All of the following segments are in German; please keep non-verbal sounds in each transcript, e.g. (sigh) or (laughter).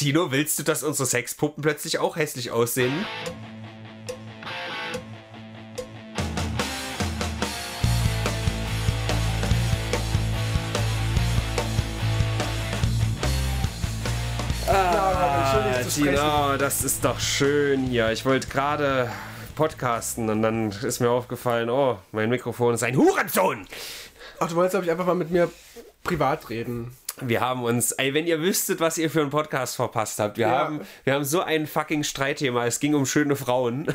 Tino, willst du, dass unsere Sexpuppen plötzlich auch hässlich aussehen? Ah, Tino, das ist doch schön hier. Ich wollte gerade podcasten und dann ist mir aufgefallen, oh, mein Mikrofon ist ein Hurensohn. Ach, du wolltest, glaube ich, einfach mal mit mir privat reden. Wir haben uns, ey, wenn ihr wüsstet, was ihr für einen Podcast verpasst habt, wir, ja. haben, wir haben so ein fucking Streitthema. Es ging um schöne Frauen.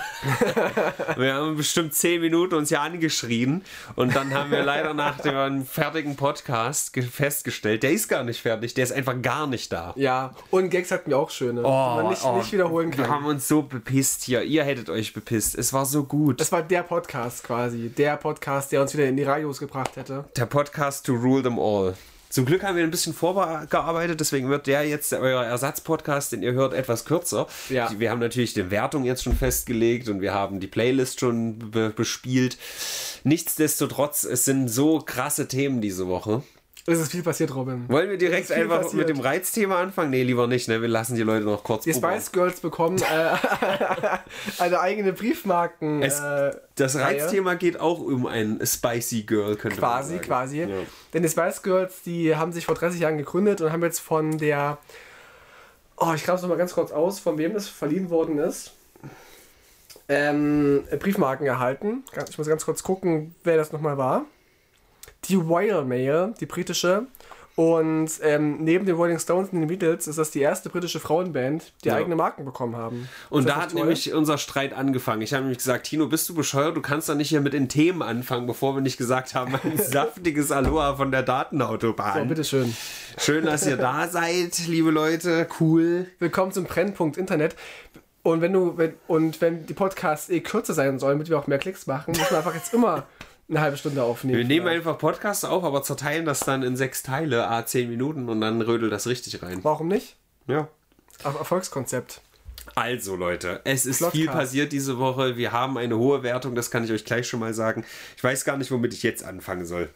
(laughs) wir haben bestimmt zehn Minuten uns ja angeschrien und dann haben wir leider nach dem fertigen Podcast festgestellt, der ist gar nicht fertig, der ist einfach gar nicht da. Ja, und Gags hatten wir auch schöne, oh, die man nicht, oh, nicht wiederholen kann. Wir haben uns so bepisst hier. Ihr hättet euch bepisst. Es war so gut. Es war der Podcast quasi. Der Podcast, der uns wieder in die Radios gebracht hätte. Der Podcast to rule them all. Zum Glück haben wir ein bisschen vorgearbeitet, deswegen wird der jetzt, euer Ersatzpodcast, den ihr hört, etwas kürzer. Ja. Wir haben natürlich die Wertung jetzt schon festgelegt und wir haben die Playlist schon be bespielt. Nichtsdestotrotz, es sind so krasse Themen diese Woche. Es ist viel passiert, Robin. Wollen wir direkt einfach passiert. mit dem Reizthema anfangen? Nee, lieber nicht. Ne? Wir lassen die Leute noch kurz Die Spice Girls bekommen äh, (laughs) eine eigene Briefmarken. Es, äh, das Reizthema Reihe. geht auch um ein Spicy Girl, könnte quasi, man sagen. Quasi, quasi. Ja. Denn die Spice Girls, die haben sich vor 30 Jahren gegründet und haben jetzt von der... Oh, ich grabe es nochmal ganz kurz aus, von wem das verliehen worden ist. Ähm, Briefmarken erhalten. Ich muss ganz kurz gucken, wer das nochmal war die Royal Mail, die britische. Und ähm, neben den Rolling Stones und den Beatles ist das die erste britische Frauenband, die ja. eigene Marken bekommen haben. Und da hat toll? nämlich unser Streit angefangen. Ich habe nämlich gesagt, Tino, bist du bescheuert? Du kannst doch nicht hier mit den Themen anfangen, bevor wir nicht gesagt haben, ein (laughs) saftiges Aloha von der Datenautobahn. So, bitteschön. Schön, dass ihr da (laughs) seid, liebe Leute. Cool. Willkommen zum Brennpunkt Internet. Und wenn du, wenn, und wenn die Podcasts eh kürzer sein sollen, damit wir auch mehr Klicks machen, muss man einfach jetzt immer eine halbe Stunde aufnehmen. Wir nehmen einfach Podcasts auf, aber zerteilen das dann in sechs Teile, a zehn Minuten und dann rödelt das richtig rein. Warum nicht? Ja. Auf Erfolgskonzept. Also Leute, es ist Slotcast. viel passiert diese Woche. Wir haben eine hohe Wertung, das kann ich euch gleich schon mal sagen. Ich weiß gar nicht, womit ich jetzt anfangen soll.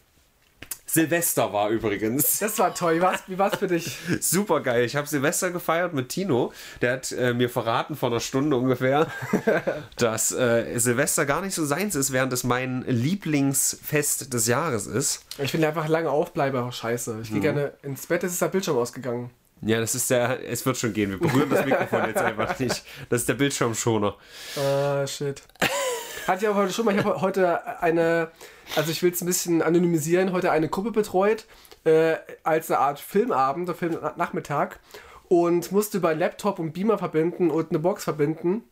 Silvester war übrigens. Das war toll. Wie war's, wie war's für dich? Super geil. Ich habe Silvester gefeiert mit Tino. Der hat äh, mir verraten vor einer Stunde ungefähr, (laughs) dass äh, Silvester gar nicht so seins ist, während es mein Lieblingsfest des Jahres ist. Ich finde einfach lange Aufbleiber scheiße. Ich gehe mhm. gerne ins Bett, es ist der Bildschirm ausgegangen. Ja, das ist der. Es wird schon gehen. Wir berühren das (laughs) Mikrofon jetzt einfach nicht. Das ist der Bildschirmschoner. Ah, shit. Hatte ich aber heute schon mal. Ich habe heute eine also ich will es ein bisschen anonymisieren, heute eine Gruppe betreut, äh, als eine Art Filmabend oder Filmnachmittag und musste bei Laptop und Beamer verbinden und eine Box verbinden.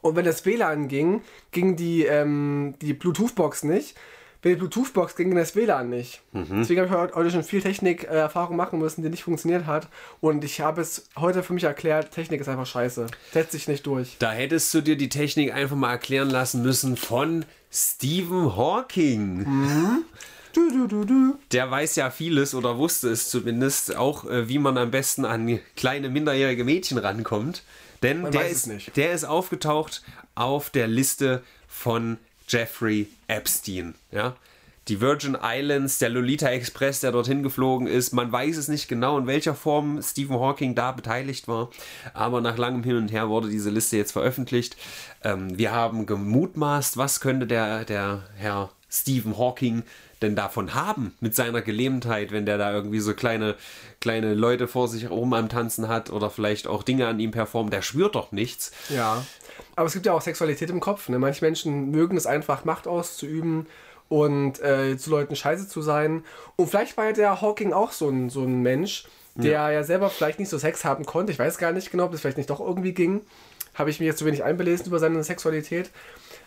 Und wenn das WLAN ging, ging die, ähm, die Bluetooth-Box nicht. Wenn die Bluetooth-Box ging, ging das WLAN nicht. Mhm. Deswegen habe ich heute schon viel Technik-Erfahrung machen müssen, die nicht funktioniert hat. Und ich habe es heute für mich erklärt, Technik ist einfach scheiße. Setzt sich nicht durch. Da hättest du dir die Technik einfach mal erklären lassen müssen von Stephen Hawking. Mhm. Du, du, du, du. Der weiß ja vieles oder wusste es zumindest, auch äh, wie man am besten an kleine minderjährige Mädchen rankommt. Denn der ist, der ist aufgetaucht auf der Liste von Jeffrey Epstein. Ja? Die Virgin Islands, der Lolita Express, der dorthin geflogen ist. Man weiß es nicht genau, in welcher Form Stephen Hawking da beteiligt war. Aber nach langem Hin und Her wurde diese Liste jetzt veröffentlicht. Ähm, wir haben gemutmaßt, was könnte der, der Herr Stephen Hawking denn davon haben mit seiner Gelähmtheit, wenn der da irgendwie so kleine, kleine Leute vor sich rum am Tanzen hat oder vielleicht auch Dinge an ihm performt, der spürt doch nichts. Ja, aber es gibt ja auch Sexualität im Kopf. Ne? Manche Menschen mögen es einfach, Macht auszuüben und äh, zu Leuten scheiße zu sein. Und vielleicht war ja der Hawking auch so ein, so ein Mensch, der ja. ja selber vielleicht nicht so Sex haben konnte. Ich weiß gar nicht genau, ob das vielleicht nicht doch irgendwie ging. Habe ich mich jetzt zu wenig einbelesen über seine Sexualität.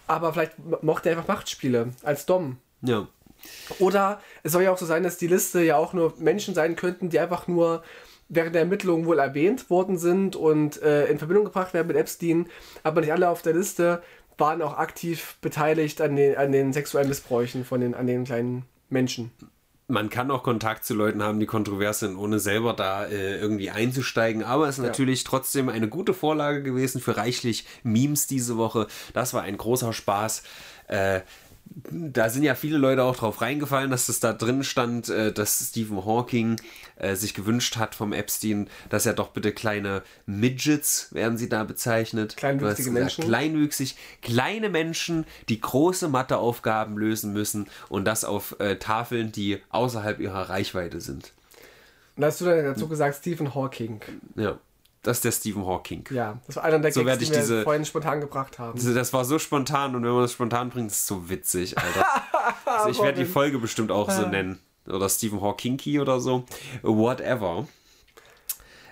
Aber vielleicht mochte er einfach Machtspiele als Dom. Ja. Oder es soll ja auch so sein, dass die Liste ja auch nur Menschen sein könnten, die einfach nur während der Ermittlungen wohl erwähnt worden sind und äh, in Verbindung gebracht werden mit Epstein, aber nicht alle auf der Liste waren auch aktiv beteiligt an den, an den sexuellen Missbräuchen von den, an den kleinen Menschen. Man kann auch Kontakt zu Leuten haben, die kontrovers sind, ohne selber da äh, irgendwie einzusteigen. Aber es ist ja. natürlich trotzdem eine gute Vorlage gewesen für reichlich Memes diese Woche. Das war ein großer Spaß. Äh, da sind ja viele Leute auch drauf reingefallen, dass es da drin stand, äh, dass Stephen Hawking äh, sich gewünscht hat vom Epstein, dass er doch bitte kleine Midgets, werden sie da bezeichnet. Kleinwüchsige gesagt, Menschen. Kleinwüchsig, kleine Menschen, die große Matheaufgaben lösen müssen und das auf äh, Tafeln, die außerhalb ihrer Reichweite sind. Und hast du dann dazu gesagt, Stephen Hawking. Ja, das ist der Stephen Hawking. Ja, das war einer der So Gags, die wir diese- vorhin spontan gebracht haben. Also Das war so spontan und wenn man das spontan bringt, ist es so witzig, Alter. (laughs) Also ich werde die. Folge bestimmt auch Ah. so nennen. Oder Stephen Hawkingy oder so. Whatever.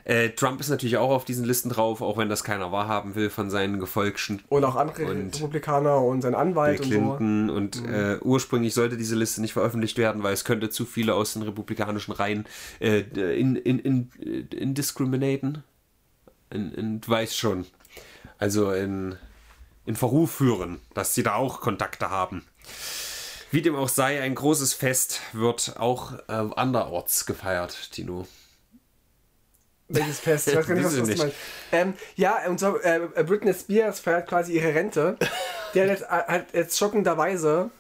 Äh, Trump ist natürlich auch auf diesen Listen drauf, auch wenn das keiner wahrhaben will von seinen Gefolgschten. Und auch andere Und Republikaner und sein Bill Anwalt und so. Clinton und äh, ursprünglich sollte diese Liste nicht veröffentlicht werden, weil es könnte zu viele aus den republikanischen Reihen äh, in, in, in, in discriminaten. In, in, du weißt schon. Also in, in Verruf führen, dass sie da auch Kontakte haben. Wie dem auch sei, ein großes Fest wird auch äh, anderorts gefeiert, Tino. Welches Fest? Ich weiß gar nicht, was, du meinst. Ähm, ja, und so, äh, Britney Spears feiert quasi ihre Rente. Die hat jetzt, äh, hat jetzt schockenderweise,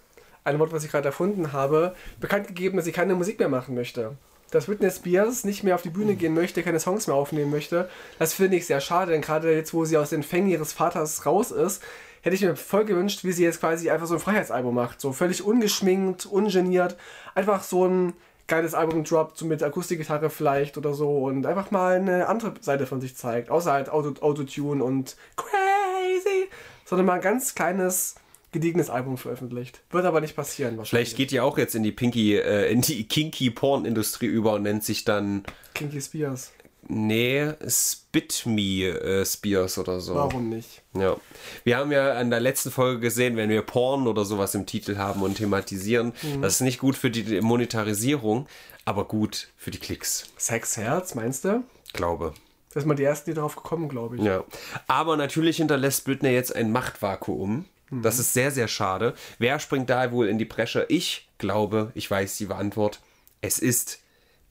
ein Wort, was ich gerade erfunden habe, bekannt gegeben, dass sie keine Musik mehr machen möchte. Dass Britney Spears nicht mehr auf die Bühne gehen möchte, keine Songs mehr aufnehmen möchte. Das finde ich sehr schade, denn gerade jetzt, wo sie aus den Fängen ihres Vaters raus ist, hätte ich mir voll gewünscht, wie sie jetzt quasi einfach so ein Freiheitsalbum macht. So völlig ungeschminkt, ungeniert. Einfach so ein geiles Album droppt, so mit Akustikgitarre vielleicht oder so und einfach mal eine andere Seite von sich zeigt. Außer halt Auto, Autotune und crazy. Sondern mal ein ganz kleines, gediegenes Album veröffentlicht. Wird aber nicht passieren wahrscheinlich. Vielleicht geht ihr auch jetzt in die Pinky, äh, in die Kinky Porn-Industrie über und nennt sich dann Kinky Spears. Nee, Spit Me äh, Spears oder so. Warum nicht? Ja. Wir haben ja an der letzten Folge gesehen, wenn wir Porn oder sowas im Titel haben und thematisieren, Mhm. das ist nicht gut für die Monetarisierung, aber gut für die Klicks, Sexherz, meinst du? glaube. Das ist mal die ersten, die darauf gekommen, glaube ich. Ja. Aber natürlich hinterlässt Britney jetzt ein Machtvakuum. Das ist sehr, sehr schade. Wer springt da wohl in die Bresche? Ich glaube, ich weiß die Antwort. Es ist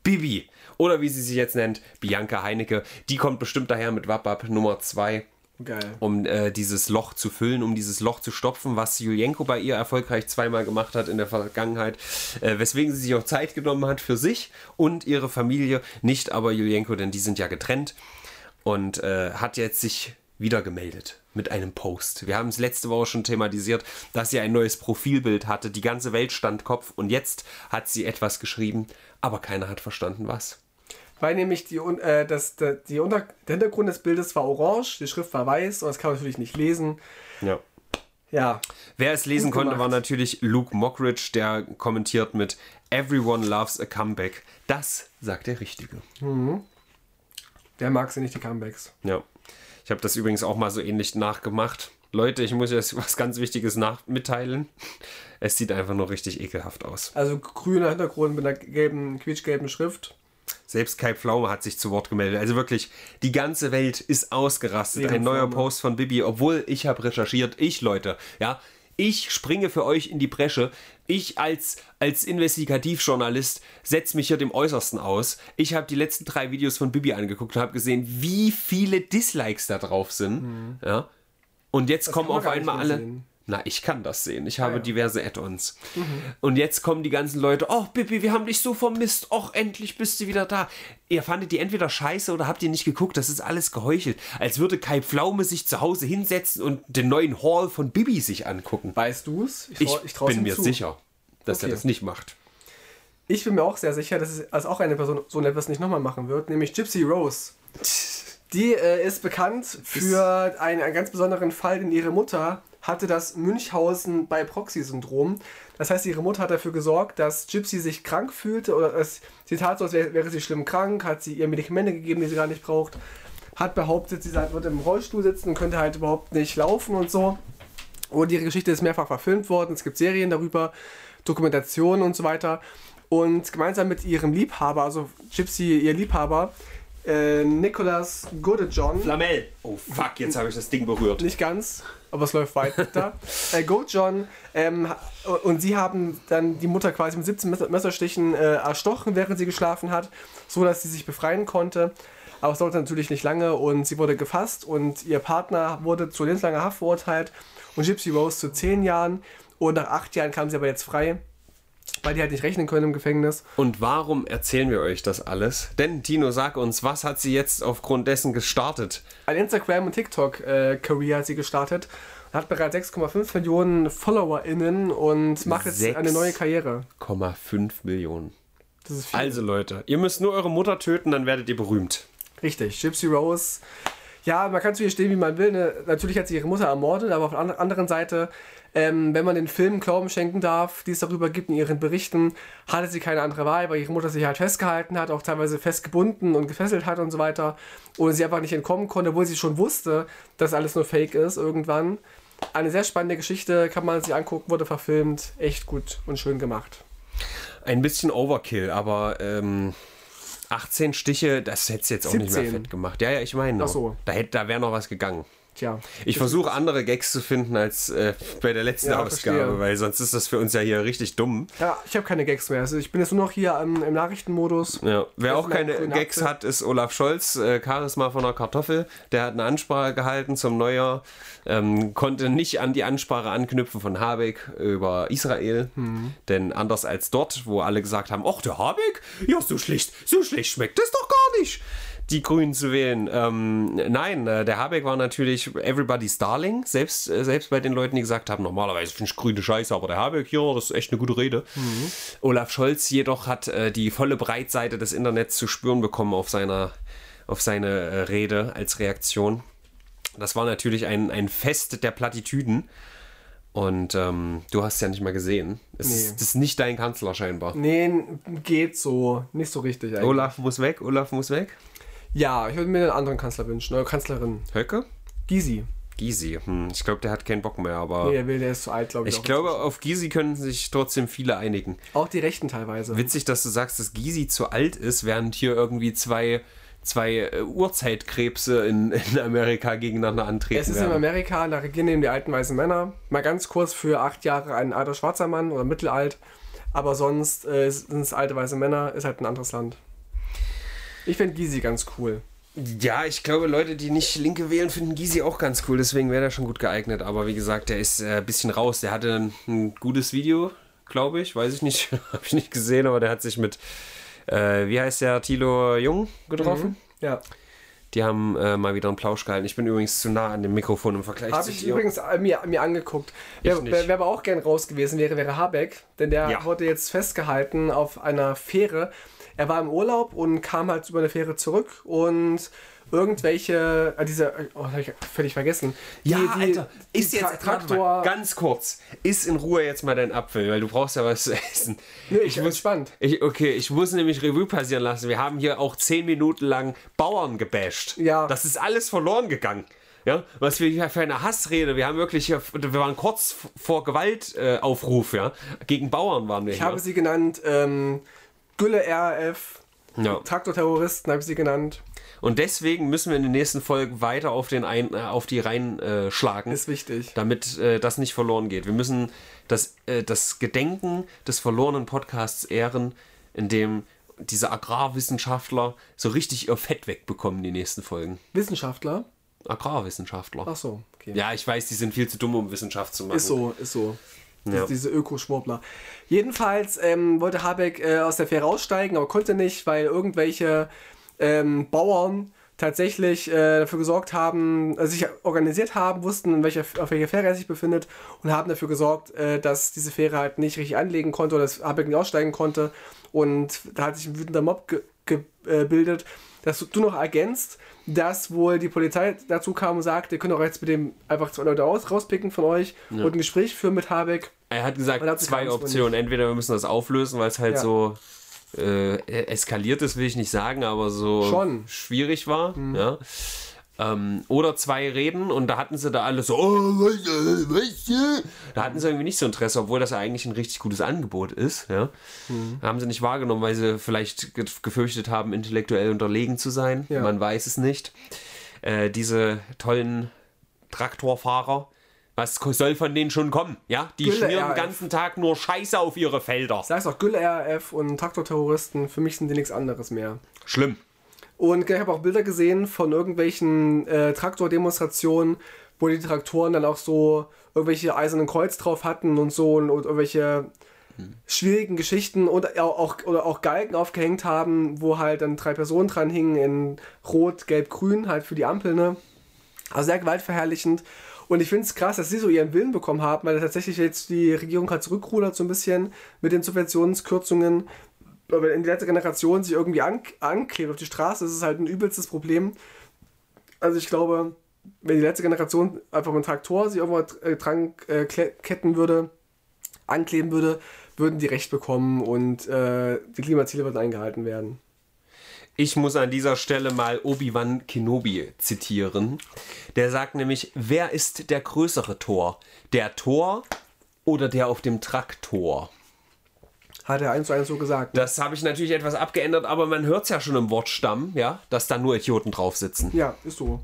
Bibi. Oder wie sie sich jetzt nennt, Bianca Heinecke. Die kommt bestimmt daher mit Wapap Nummer 2 Geil. um äh, dieses Loch zu füllen, um dieses Loch zu stopfen, was Julienko bei ihr erfolgreich zweimal gemacht hat in der Vergangenheit, äh, weswegen sie sich auch Zeit genommen hat für sich und ihre Familie, nicht aber Julienko, denn die sind ja getrennt und äh, hat jetzt sich wieder gemeldet mit einem Post. Wir haben es letzte Woche schon thematisiert, dass sie ein neues Profilbild hatte, die ganze Welt stand Kopf und jetzt hat sie etwas geschrieben, aber keiner hat verstanden was. Weil nämlich die, äh, das, der, die Unter der Hintergrund des Bildes war orange, die Schrift war weiß und das kann man natürlich nicht lesen. Ja. Ja, Wer es lesen konnte, gemacht. war natürlich Luke Mockridge, der kommentiert mit Everyone loves a comeback. Das sagt der Richtige. der mag sie nicht, die Comebacks. Ja. Ich habe das übrigens auch mal so ähnlich nachgemacht. Leute, ich muss jetzt (laughs) was ganz Wichtiges nach mitteilen. Es sieht einfach nur richtig ekelhaft aus. Also grüner Hintergrund mit einer gelben, quietschgelben Schrift. Selbst Kai Pflaume hat sich zu Wort gemeldet. Also wirklich, die ganze Welt ist ausgerastet. Ein neuer. Post von Bibi, obwohl ich habe recherchiert. Ich, Leute, ja. Ich springe für euch in die Bresche. Ich als, als Investigativjournalist setze mich hier dem Äußersten aus. Ich habe die letzten drei Videos von Bibi angeguckt und habe gesehen, wie viele Dislikes da drauf sind. Ja. Und jetzt kommen kann man auf einmal alle. sehen. Na, ich kann das sehen. Ich habe ja. diverse Add-ons. Und jetzt kommen die ganzen Leute, oh Bibi, wir haben dich so vermisst. Och, endlich bist du wieder da. Ihr fandet die entweder scheiße oder habt ihr nicht geguckt. Das ist alles geheuchelt. Als würde Kai Pflaume sich zu Hause hinsetzen und den neuen Hall von Bibi sich angucken. Weißt du es? Ich, trau- trau's bin mir zu. sicher, dass er Okay. das nicht macht. Ich bin mir auch sehr sicher, dass es also auch eine Person so etwas nicht nochmal machen wird, nämlich Gypsy Rose. (laughs) Die äh, ist bekannt für einen, einen ganz besonderen Fall, denn ihre Mutter hatte das Münchhausen bei Proxy-Syndrom. Das heißt, ihre Mutter hat dafür gesorgt, dass Gypsy sich krank fühlte oder es, sie tat so, als wäre, wäre sie schlimm krank, hat sie ihr Medikamente gegeben, die sie gar nicht braucht, hat behauptet, sie sei- wird im Rollstuhl sitzen und könnte halt überhaupt nicht laufen und so. Und ihre Geschichte ist mehrfach verfilmt worden. Es gibt Serien darüber, Dokumentationen und so weiter. Und gemeinsam mit ihrem Liebhaber, also Gypsy, ihr Liebhaber, äh, Nicholas Godejohn, Flamel. Oh fuck, jetzt habe ich das Ding berührt. nicht ganz, aber es läuft weiter. (laughs) äh, Godejohn ähm, und sie haben dann die Mutter quasi mit 17 Messer- Messerstichen äh, erstochen, während sie geschlafen hat, so dass sie sich befreien konnte. Aber es dauerte natürlich nicht lange und sie wurde gefasst und ihr Partner wurde zu lebenslanger Haft verurteilt und Gypsy Rose zu 10 Jahren. Und nach acht Jahren kam sie aber jetzt frei, weil die halt nicht rechnen können im Gefängnis. Und warum erzählen wir euch das alles? Denn, Tino, sag uns, was hat sie jetzt aufgrund dessen gestartet? Ein Instagram- und TikTok-Career hat sie gestartet. Hat bereits 6,5 Millionen FollowerInnen und macht jetzt eine neue Karriere. 0,5 Millionen. Das ist viel. Also, Leute, ihr müsst nur eure Mutter töten, dann werdet ihr berühmt. Richtig, Gypsy Rose. Ja, man kann zu ihr stehen, wie man will. Ne? Natürlich hat sie ihre Mutter ermordet, aber auf der an- anderen Seite, ähm, wenn man den Film Glauben schenken darf, die es darüber gibt in ihren Berichten, hatte sie keine andere Wahl, weil ihre Mutter sich halt festgehalten hat, auch teilweise festgebunden und gefesselt hat und so weiter. Und sie einfach nicht entkommen konnte, obwohl sie schon wusste, dass alles nur Fake ist irgendwann. Eine sehr spannende Geschichte, kann man sich angucken, wurde verfilmt. Echt gut und schön gemacht. Ein bisschen Overkill, aber ähm, 18 Stiche, das hätte jetzt auch nicht mehr 17. fett gemacht. Ja, ja, ich meine. Da, hätte- da wäre noch was gegangen. Tja. Ich versuche andere Gags zu finden als äh, bei der letzten Ja, Ausgabe, verstehe. weil sonst ist das für uns ja hier richtig dumm. Ja, ich habe keine Gags mehr. Also ich bin jetzt nur noch hier im, im Nachrichtenmodus. Ja. Wer auch keine Gags Apfel. hat, ist Olaf Scholz, äh, Charisma von der Kartoffel. Der hat eine Ansprache gehalten zum Neujahr, ähm, konnte nicht an die Ansprache anknüpfen von Habeck über Israel. Hm. Denn anders als dort, wo alle gesagt haben, ach der Habeck, ja so schlecht, so schlecht schmeckt das doch gar nicht. Die Grünen zu wählen. Ähm, nein, äh, der Habeck war natürlich everybody's darling. Selbst, äh, selbst bei den Leuten, die gesagt haben, normalerweise finde ich grüne Scheiße, aber der Habeck hier, das ist echt eine gute Rede. Olaf Scholz jedoch hat äh, die volle Breitseite des Internets zu spüren bekommen auf, seiner, auf seine äh, Rede als Reaktion. Das war natürlich ein, ein Fest der Plattitüden. Und ähm, du hast ja nicht mal gesehen. Es Nee. ist, das ist nicht dein Kanzler scheinbar. Nee, geht so. Nicht so richtig eigentlich. Olaf muss weg, Olaf muss weg. Ja, ich würde mir einen anderen Kanzler wünschen. Oder Kanzlerin. Höcke? Gysi. Gysi. Hm, ich glaube, der hat keinen Bock mehr, aber Nee, der will, der ist zu alt, glaube ich. ich glaube, auf Gysi können sich trotzdem viele einigen. Auch die Rechten teilweise. Witzig, dass du sagst, dass Gysi zu alt ist, während hier irgendwie zwei, zwei äh, Urzeitkrebse in, (laughs) in Amerika gegeneinander antreten Es ist in werden. Amerika, da regieren eben die alten weißen Männer. Mal ganz kurz für acht Jahre ein alter schwarzer Mann oder mittelalt. Aber sonst äh, sind es alte weiße Männer, ist halt ein anderes Land. Ich finde Gysi ganz cool. Ja, ich glaube, Leute, die nicht Linke wählen, finden Gysi auch ganz cool. Deswegen wäre der schon gut geeignet. Aber wie gesagt, der ist äh, ein bisschen raus. Der hatte ein, ein gutes Video, glaube ich. Weiß ich nicht. (laughs) Habe ich nicht gesehen, aber der hat sich mit, äh, wie heißt der, Thilo Jung getroffen. Ja. Die haben äh, mal wieder einen Plausch gehalten. Ich bin übrigens zu nah an dem Mikrofon im Vergleich Habe ich übrigens mir, mir angeguckt. Wer, wer, wer aber auch gern raus gewesen wäre, wäre Habeck. Denn der Ja. wurde jetzt festgehalten auf einer Fähre. Er war im Urlaub und kam halt über eine Fähre zurück und irgendwelche, äh, diese, oh, hab ich völlig vergessen. Die- Ja, die- Alter, ist jetzt Tra- warte Traktor. ganz kurz. Iss in Ruhe jetzt mal deinen Apfel, weil du brauchst ja was zu essen. Nee, ich bin gespannt. Ich, okay, ich muss nämlich Revue passieren lassen. Wir haben hier auch zehn Minuten lang Bauern gebasht. Ja. Das ist alles verloren gegangen. Ja, was wir hier für eine Hassrede, wir haben wirklich hier, wir waren kurz vor Gewaltaufruf, äh, ja. Gegen Bauern waren wir Ich hier. habe sie genannt ähm, Gülle RAF, ja. Traktorterroristen habe ich sie genannt. Und deswegen müssen wir in den nächsten Folgen weiter auf, den ein, äh, auf die Reihen äh, schlagen. Ist wichtig. damit äh, das nicht verloren geht. Wir müssen das, äh, das Gedenken des verlorenen Podcasts ehren, indem diese Agrarwissenschaftler so richtig ihr Fett wegbekommen, die nächsten Folgen. Wissenschaftler? Agrarwissenschaftler. Ach so, okay. Ja, ich weiß, die sind viel zu dumm, um Wissenschaft zu machen. Ist so, ist so. Ja. Diese, Ökoschwurbler. Jedenfalls ähm, wollte Habeck äh, aus der Fähre aussteigen, aber konnte nicht, weil irgendwelche ähm, Bauern tatsächlich äh, dafür gesorgt haben, also sich organisiert haben, wussten, in welcher, auf welcher Fähre er sich befindet und haben dafür gesorgt, äh, dass diese Fähre halt nicht richtig anlegen konnte oder dass Habeck nicht aussteigen konnte. Und da hat sich ein wütender Mob ge äh, gebildet, dass du, du noch ergänzt, dass wohl die Polizei dazu kam und sagte, ihr könnt auch jetzt mit dem einfach zwei Leute aus, rauspicken von euch und ein Gespräch führen mit Habeck. Er hat gesagt, zwei Optionen. Entweder wir müssen das auflösen, weil es halt Ja. so äh, eskaliert ist, will ich nicht sagen, aber so Schon. schwierig war. Ja. Ähm, oder zwei reden und da hatten sie da alle so, oh, was, äh, was, äh?" da hatten sie irgendwie nicht so Interesse, obwohl das ja eigentlich ein richtig gutes Angebot ist. Ja. Haben sie nicht wahrgenommen, weil sie vielleicht ge- gefürchtet haben, intellektuell unterlegen zu sein. Ja. Man weiß es nicht. Äh, diese tollen Traktorfahrer, was soll von denen schon kommen? Ja, die Gülle schmieren den ganzen Tag nur Scheiße auf ihre Felder. Sagst auch Gülle RAF und Traktorterroristen, für mich sind die nichts anderes mehr. Schlimm. Und ich habe auch Bilder gesehen von irgendwelchen äh, Traktordemonstrationen, wo die Traktoren dann auch so irgendwelche eisernen Kreuz drauf hatten und so und, und irgendwelche schwierigen Geschichten und auch, oder auch Galgen aufgehängt haben, wo halt dann drei Personen dran hingen in Rot, Gelb, Grün, halt für die Ampel, ne? Also sehr gewaltverherrlichend. Und ich finde es krass, dass sie so ihren Willen bekommen haben, weil tatsächlich jetzt die Regierung halt zurückrudert so ein bisschen mit den Subventionskürzungen. Aber in die letzte Generation sich irgendwie an, anklebt auf die Straße, ist halt ein übelstes Problem. Also ich glaube, wenn die letzte Generation einfach mit einem Traktor sich irgendwo äh, dran äh, ketten würde, ankleben würde, würden die Recht bekommen und äh, die Klimaziele würden eingehalten werden. Ich muss an dieser Stelle mal Obi-Wan Kenobi zitieren. Der sagt nämlich, wer ist der größere Tor? Der Tor oder der auf dem Traktor? Hat er eins zu eins so gesagt. Ne? Das habe ich natürlich etwas abgeändert, aber man hört es ja schon im Wortstamm, ja, dass da nur Idioten drauf sitzen. Ja, ist so.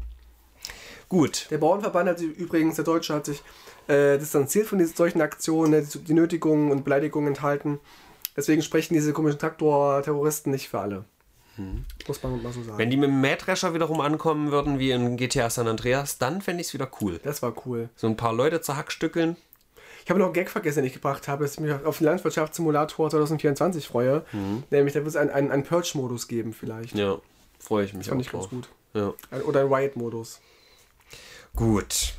Gut. Der Bauernverband hat sich übrigens, der Deutsche hat sich äh, distanziert von diesen solchen Aktionen, die, die Nötigungen und Beleidigungen enthalten. Deswegen sprechen diese komischen Traktor-Terroristen nicht für alle. Hm. Muss man mal so sagen. Wenn die mit dem Mähdrescher wiederum ankommen würden, wie in GTA San Andreas, dann fände ich es wieder cool. Das war cool. So ein paar Leute zerhackstückeln. Ich habe noch einen Gag vergessen, den ich gebracht habe, dass ich mich auf den Landwirtschaftssimulator 2024 freue. Mhm. Nämlich, da wird es einen, einen, einen Purge-Modus geben, vielleicht. Ja, freue ich mich das fand auch ich drauf. ganz gut. Ja. Oder ein Riot-Modus. Gut.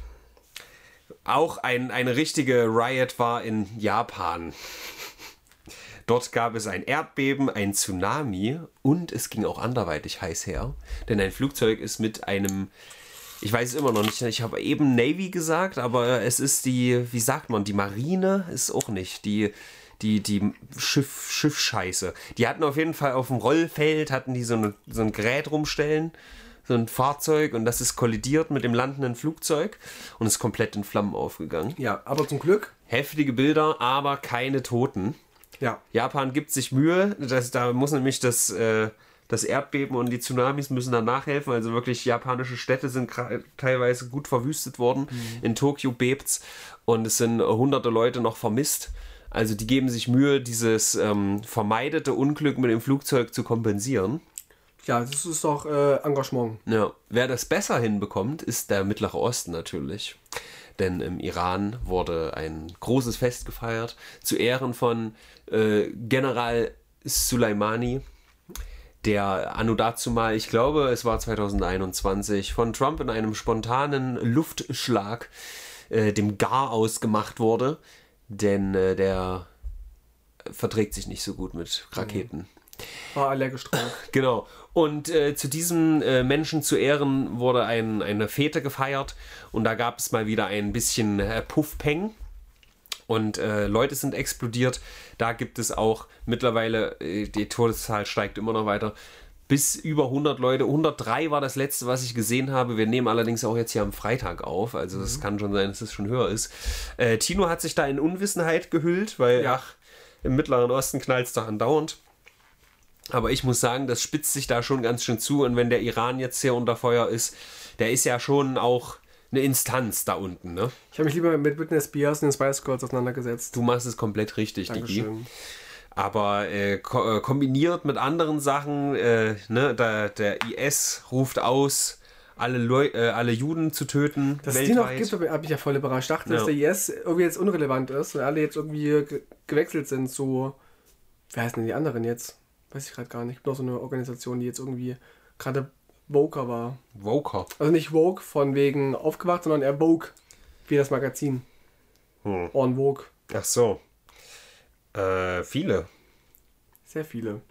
Auch ein, eine richtige Riot war in Japan. Dort gab es ein Erdbeben, ein Tsunami und es ging auch anderweitig heiß her. Denn ein Flugzeug ist mit einem, ich weiß es immer noch nicht, ich habe eben Navy gesagt, aber es ist die, wie sagt man, die Marine ist auch nicht, die, die, die Schiff, Schiffscheiße. Die hatten auf jeden Fall auf dem Rollfeld, hatten die so, eine, so ein Gerät rumstellen so ein Fahrzeug und das ist kollidiert mit dem landenden Flugzeug und ist komplett in Flammen aufgegangen. Ja, aber zum Glück. Heftige Bilder, aber keine Toten. Ja. Japan gibt sich Mühe, das, da muss nämlich das, äh, das Erdbeben und die Tsunamis müssen dann nachhelfen. Also wirklich japanische Städte sind teilweise gut verwüstet worden. Mhm. In Tokio bebt's und es sind hunderte Leute noch vermisst. Also die geben sich Mühe, dieses ähm, vermeidete Unglück mit dem Flugzeug zu kompensieren. Ja, das ist doch äh, Engagement. Ja, wer das besser hinbekommt, ist der Mittlere Osten natürlich. Denn im Iran wurde ein großes Fest gefeiert zu Ehren von äh, General Soleimani, der anno dazu mal, ich glaube, es war 2021, von Trump in einem spontanen Luftschlag äh, dem Gar ausgemacht wurde. Denn äh, der verträgt sich nicht so gut mit Raketen. War allergisch drauf. (laughs) Genau. Und äh, zu diesem äh, Menschen zu Ehren wurde ein, eine Fete gefeiert und da gab es mal wieder ein bisschen äh, Puffpeng und äh, Leute sind explodiert. Da gibt es auch mittlerweile, äh, die Todeszahl steigt immer noch weiter, bis über 100 Leute. 103 war das letzte, was ich gesehen habe. Wir nehmen allerdings auch jetzt hier am Freitag auf, also es mhm. kann schon sein, dass es schon höher ist. Äh, Tino hat sich da in Unwissenheit gehüllt, weil ja. ach, im Mittleren Osten knallt es da andauernd. Aber ich muss sagen, das spitzt sich da schon ganz schön zu. Und wenn der Iran jetzt hier unter Feuer ist, der ist ja schon auch eine Instanz da unten. Ne? Ich habe mich lieber mit Britney Spears und den Spice Girls auseinandergesetzt. Du machst es komplett richtig, Digi. Aber äh, ko äh, kombiniert mit anderen Sachen, äh, ne, der, der IS ruft aus, alle, Leu äh, alle Juden zu töten. Dass weltweit. es die noch gibt, habe ich ja voll überrascht. Ich dachte, ja. dass der IS irgendwie jetzt unrelevant ist und alle jetzt irgendwie ge gewechselt sind zu. Wer heißen denn die anderen jetzt? weiß ich gerade gar nicht. Noch so eine Organisation, die jetzt irgendwie gerade Voker war. Voker? Also nicht Vogue von wegen aufgewacht, sondern eher Vogue, wie das Magazin. Hm. On Vogue. Ach so. Äh, viele. Sehr viele.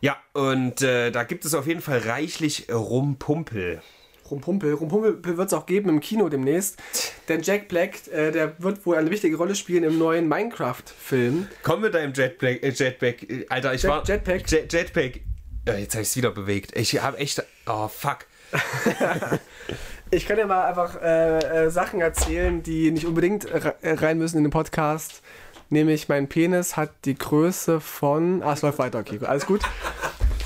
Ja, und äh, da gibt es auf jeden Fall reichlich Rumpumpel. Rumpumpel. Rumpumpel wird es auch geben im Kino demnächst. Denn Jack Black, äh, der wird wohl eine wichtige Rolle spielen im neuen Minecraft-Film. Komm mit deinem Jetpack, äh, Jetpack. Alter, ich Jet, war. Jetpack. Jet, Jetpack. Ja, jetzt habe ich es wieder bewegt. Ich habe echt. Oh, fuck. (laughs) ich kann dir mal einfach äh, äh, Sachen erzählen, die nicht unbedingt rein müssen in den Podcast. Nämlich, mein Penis hat die Größe von. Ah, es läuft weiter, okay, alles gut.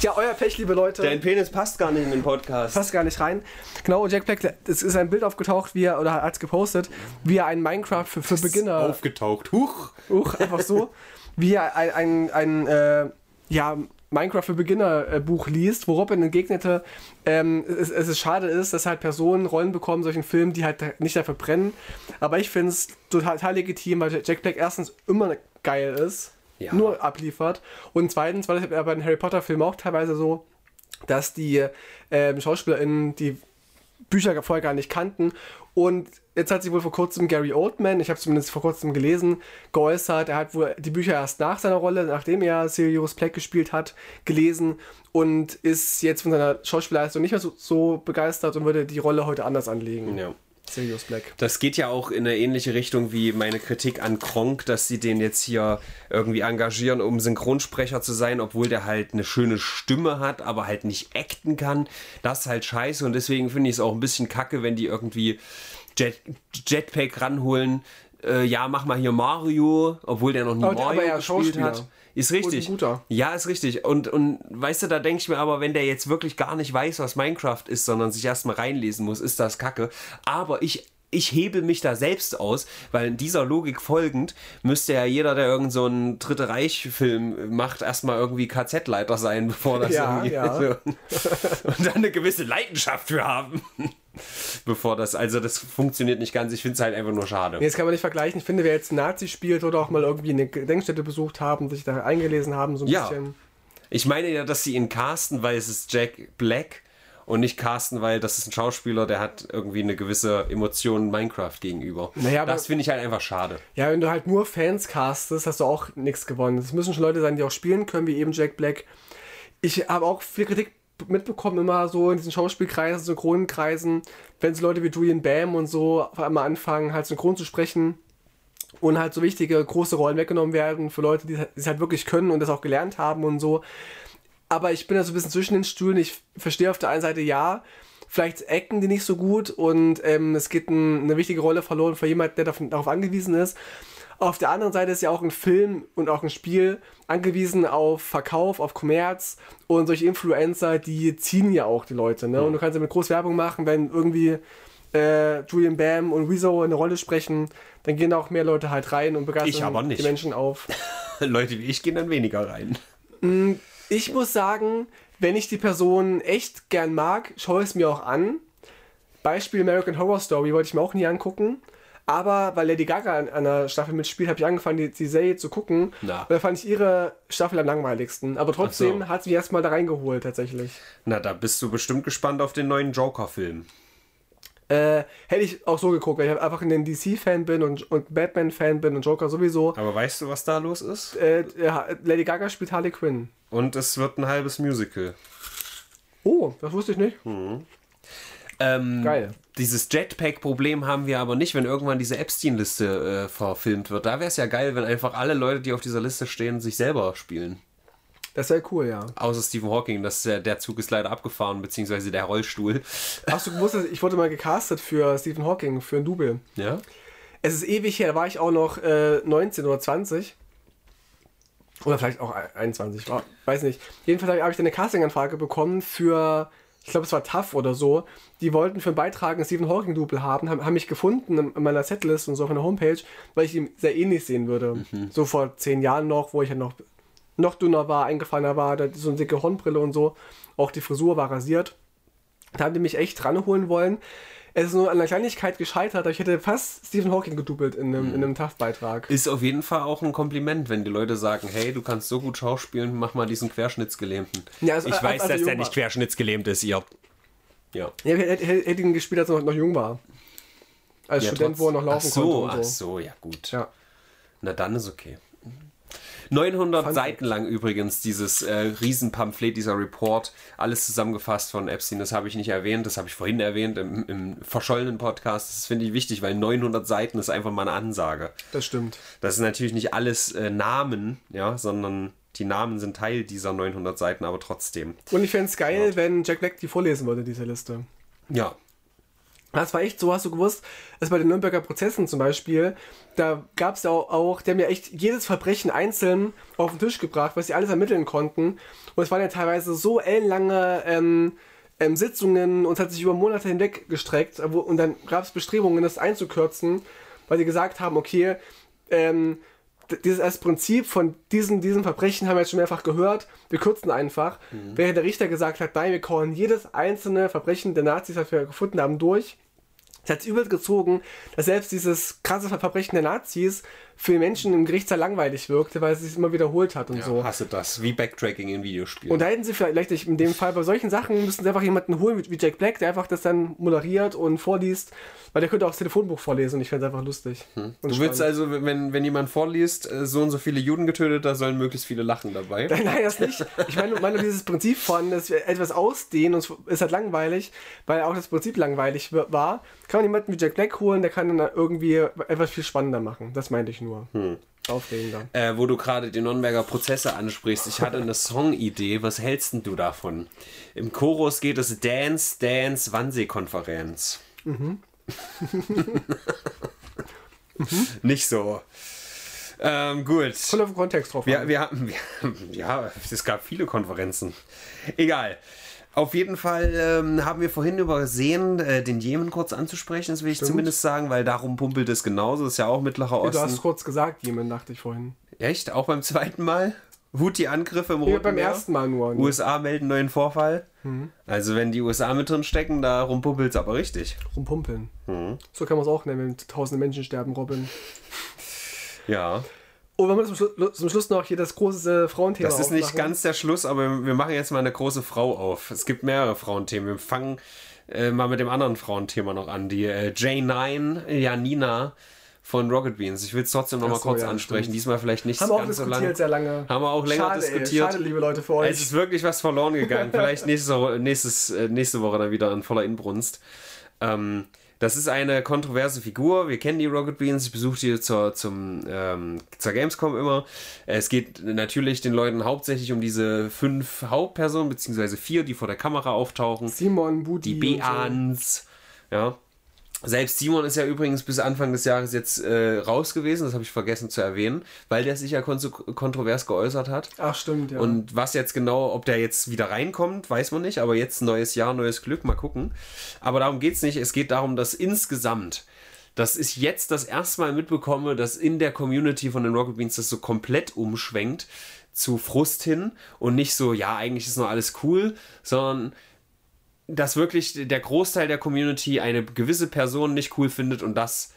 Ja, euer Pech, liebe Leute. Dein Penis passt gar nicht in den Podcast. Passt gar nicht rein. Genau, Jack Black, es ist ein Bild aufgetaucht, wie er, oder hat es gepostet, wie er ein Minecraft für, für Beginner. Aufgetaucht, huch. Huch, einfach so. wie er ein, ein, ein äh, ja, Minecraft für Beginner äh, Buch liest, wo Robin entgegnete, ähm, es, es ist schade ist, dass halt Personen Rollen bekommen, solchen Filmen, die halt nicht dafür brennen. Aber ich finde es total, total legitim, weil Jack Black erstens immer geil ist, Ja. nur abliefert. Und zweitens war das ja bei den Harry Potter Filmen auch teilweise so, dass die ähm, SchauspielerInnen die Bücher vorher gar nicht kannten. Und jetzt hat sich wohl vor kurzem Gary Oldman, ich habe zumindest vor kurzem gelesen, geäußert. Er hat wohl die Bücher erst nach seiner Rolle, nachdem er Sirius Black gespielt hat, gelesen und ist jetzt von seiner Schauspielleistung nicht mehr so, so begeistert und würde die Rolle heute anders anlegen. Ja. Sirius Black. Das geht ja auch in eine ähnliche Richtung wie meine Kritik an Kronk, dass sie den jetzt hier irgendwie engagieren, um Synchronsprecher zu sein, obwohl der halt eine schöne Stimme hat, aber halt nicht acten kann. Das ist halt scheiße und deswegen finde ich es auch ein bisschen kacke, wenn die irgendwie Jet, Jetpack ranholen. Äh, ja, mach mal hier Mario, obwohl der noch nie Aber- Mario aber ja, gespielt hat. Ist richtig. Guter. Ja, ist richtig. Und, und weißt du, da denke ich mir aber, wenn der jetzt wirklich gar nicht weiß, was Minecraft ist, sondern sich erstmal reinlesen muss, ist das kacke. Aber ich, ich hebel mich da selbst aus, weil in dieser Logik folgend müsste ja jeder, der irgend so einen Dritte Reich-Film macht, erstmal irgendwie KZ-Leiter sein, bevor das Ja, irgendwie. ja. (laughs) und dann eine gewisse Leidenschaft für haben. (laughs) bevor das, also das funktioniert nicht ganz. Ich finde es halt einfach nur schade. Nee, das kann man nicht vergleichen. Ich finde, wer jetzt Nazi spielt oder auch mal irgendwie eine Gedenkstätte besucht haben, sich da eingelesen haben, so ein Ja. bisschen. Ich meine ja, dass sie ihn casten, weil es ist Jack Black und nicht casten, weil das ist ein Schauspieler, der hat irgendwie eine gewisse Emotion Minecraft gegenüber. Naja, das finde ich halt einfach schade. Ja, wenn du halt nur Fans castest, hast du auch nichts gewonnen. Es müssen schon Leute sein, die auch spielen können, wie eben Jack Black. Ich habe auch viel Kritik mitbekommen, immer so in diesen Schauspielkreisen, Synchronkreisen, wenn so Leute wie Julian Bam und so auf einmal anfangen, halt synchron zu sprechen und halt so wichtige große Rollen weggenommen werden für Leute, die es halt wirklich können und das auch gelernt haben und so. Aber ich bin da so ein bisschen zwischen den Stühlen. Ich verstehe auf der einen Seite ja, vielleicht acten die nicht so gut und ähm, es geht ein, eine wichtige Rolle verloren für jemanden, der davon, darauf angewiesen ist. Auf der anderen Seite ist ja auch ein Film und auch ein Spiel angewiesen auf Verkauf, auf Kommerz und solche Influencer, die ziehen ja auch die Leute. Ne? Und du kannst ja mit groß Werbung machen, wenn irgendwie äh, Julian Bam und Rezo eine Rolle sprechen, dann gehen auch mehr Leute halt rein und begeistern die Menschen auf. (laughs) Leute wie ich gehen dann weniger rein. Ich muss sagen, wenn ich die Person echt gern mag, schaue ich es mir auch an. Beispiel American Horror Story wollte ich mir auch nie angucken. Aber weil Lady Gaga an einer Staffel mitspielt, habe ich angefangen, die, die Serie zu gucken. Na. Und da fand ich ihre Staffel am langweiligsten. Aber trotzdem so. hat sie mich erstmal da reingeholt, tatsächlich. Na, da bist du bestimmt gespannt auf den neuen Joker-Film. Äh, hätte ich auch so geguckt, weil ich einfach ein DC-Fan bin und, und Batman-Fan bin und Joker sowieso. Aber weißt du, was da los ist? Äh, Lady Gaga spielt Harley Quinn. Und es wird ein halbes Musical. Oh, das wusste ich nicht. Ähm, Geil. Dieses Jetpack-Problem haben wir aber nicht, wenn irgendwann diese Epstein-Liste äh, verfilmt wird. Da wäre es ja geil, wenn einfach alle Leute, die auf dieser Liste stehen, sich selber spielen. Das wäre cool, ja. Außer Stephen Hawking, das, der Zug ist leider abgefahren, beziehungsweise der Rollstuhl. (laughs) Hast du gewusst, dass ich wurde mal gecastet für Stephen Hawking, für ein Double? Ja? Es ist ewig her, da war ich auch noch äh, 19 oder 20. Oder vielleicht auch 21, war, weiß nicht. Jedenfalls habe ich eine Castinganfrage bekommen für, ich glaube es war TAF oder so. Die wollten für einen Beitrag ein Stephen Hawking-Double haben, haben, haben mich gefunden in, in meiner Setlist und so auf meiner Homepage, weil ich ihm sehr ähnlich sehen würde. So vor zehn Jahren noch, wo ich ja noch, noch dünner war, eingefallener war, da so eine dicke Hornbrille und so. Auch die Frisur war rasiert. Da haben die mich echt ranholen wollen. Es ist nur an einer Kleinigkeit gescheitert, aber ich hätte fast Stephen Hawking gedoubelt in einem, in einem TAF-Beitrag. Ist auf jeden Fall auch ein Kompliment, wenn die Leute sagen, hey, du kannst so gut schauspielen, mach mal diesen Querschnittsgelähmten. Ja, also ich als- weiß, als er dass der war. nicht querschnittsgelähmt ist, ihr. Ja. Ja, ich hätte, hätte ihn gespielt, als er noch, noch jung war. Als ja Student, trotz- wo er noch laufen ach so, konnte. Ach Und so. so, ja gut. Ja. Na dann ist okay. 900 Fun Seiten lang übrigens dieses äh, Riesenpamphlet, dieser Report, alles zusammengefasst von Epstein. Das habe ich nicht erwähnt, das habe ich vorhin erwähnt im, im verschollenen Podcast. Das finde ich wichtig, weil 900 Seiten ist einfach mal eine Ansage. Das stimmt. Das ist natürlich nicht alles äh, Namen, ja, sondern die Namen sind Teil dieser 900 Seiten, aber trotzdem. Und ich fände es geil, wenn Jack Black die vorlesen würde, diese Liste. Ja, Das war echt so, hast du gewusst, dass bei den Nürnberger Prozessen zum Beispiel, da gab es ja auch, auch, die haben ja echt jedes Verbrechen einzeln auf den Tisch gebracht, was sie alles ermitteln konnten. Und es waren ja teilweise so ellenlange ähm, ähm, Sitzungen und es hat sich über Monate hinweg gestreckt. wo- Und dann gab es Bestrebungen, das einzukürzen, weil sie gesagt haben, okay, ähm, dieses als Prinzip von diesen, diesen Verbrechen haben wir jetzt schon mehrfach gehört. Wir kürzen einfach. Mhm. Während der Richter gesagt hat, nein, wir kauen jedes einzelne Verbrechen der Nazis, das wir gefunden haben, durch. Das hat übel gezogen, dass selbst dieses krasse Verbrechen der Nazis für die Menschen im Gerichtssaal langweilig wirkte, weil es sich immer wiederholt hat und Ja, so. hasse das. Wie Backtracking in Videospielen. Und da hätten sie vielleicht in dem Fall bei solchen Sachen müssten sie einfach jemanden holen wie Jack Black, der einfach das dann moderiert und vorliest, weil der könnte auch das Telefonbuch vorlesen und ich fände es einfach lustig. Hm. du willst also, wenn, wenn jemand vorliest, äh, so und so viele Juden getötet, da sollen möglichst viele lachen dabei. (laughs) Nein, das nicht. Ich meine, meine dieses Prinzip von, dass wir etwas ausdehnen und es ist halt langweilig, weil auch das Prinzip langweilig war, kann man jemanden wie Jack Black holen, der kann dann irgendwie etwas viel spannender machen. Das meinte ich nur. Aufregender. Äh, wo du gerade die Nürnberger Prozesse ansprichst, ich hatte eine Songidee. Was hältst du davon? Im Chorus geht es Dance, Dance, Wannsee-Konferenz. (laughs) Nicht so. Ähm, gut. Kommt auf den Kontext drauf Wir, wir hatten, wir, ja, es gab viele Konferenzen. Egal. Auf jeden Fall ähm, haben wir vorhin übersehen, äh, den Jemen kurz anzusprechen, das will ich zumindest sagen, weil darum pumpelt es genauso. Das ist ja auch Mittlerer Du hast Osten. kurz gesagt, jemand dachte ich vorhin. Echt? Auch beim zweiten Mal? Houthi-Angriffe im Ja, Roten beim Meer? ersten Mal nur. USA melden neuen Vorfall. Also wenn die USA mit drin stecken, da rumpumpelt es aber richtig. Rumpumpeln. Mhm. So kann man es auch nennen, wenn tausende Menschen sterben, Robin. Ja. Und wir zum, Schlu zum Schluss noch hier das große Frauenthema Das ist nicht aufmachen. ganz der Schluss, aber wir machen jetzt mal eine große Frau auf. Es gibt mehrere Frauenthemen. Wir fangen äh, mal mit dem anderen Frauenthema noch an. Die äh, J9 Janina von Rocket Beans. Ich will es trotzdem noch mal Ach so, kurz ja, ansprechen. stimmt. Diesmal vielleicht nicht Haben wir auch ganz so diskutiert lang. sehr lange. Haben wir auch länger schade, diskutiert. Ey, schade, liebe Leute, für euch. Es ist wirklich was verloren gegangen. (laughs) Vielleicht nächste, Woche- nächstes, äh, nächste Woche dann wieder in voller Inbrunst. Ähm, das ist eine kontroverse Figur. Wir kennen die Rocket Beans. Ich besuche die zur, zum, ähm, zur Gamescom immer. Es geht natürlich den Leuten hauptsächlich um diese fünf Hauptpersonen, beziehungsweise vier, die vor der Kamera auftauchen. Simon, Budi. Die. Beans. Ja. Selbst Simon ist ja übrigens bis Anfang des Jahres jetzt äh, raus gewesen, das habe ich vergessen zu erwähnen, weil der sich ja kon kontrovers geäußert hat. Ach, stimmt, ja. Und was jetzt genau, ob der jetzt wieder reinkommt, weiß man nicht. Aber jetzt neues Jahr, neues Glück, mal gucken. Aber darum geht es nicht. Es geht darum, dass insgesamt, dass ich jetzt das erste Mal mitbekomme, dass in der Community von den Rocket Beans das so komplett umschwenkt zu Frust hin und nicht so, ja, eigentlich ist noch alles cool, sondern dass wirklich der Großteil der Community eine gewisse Person nicht cool findet und das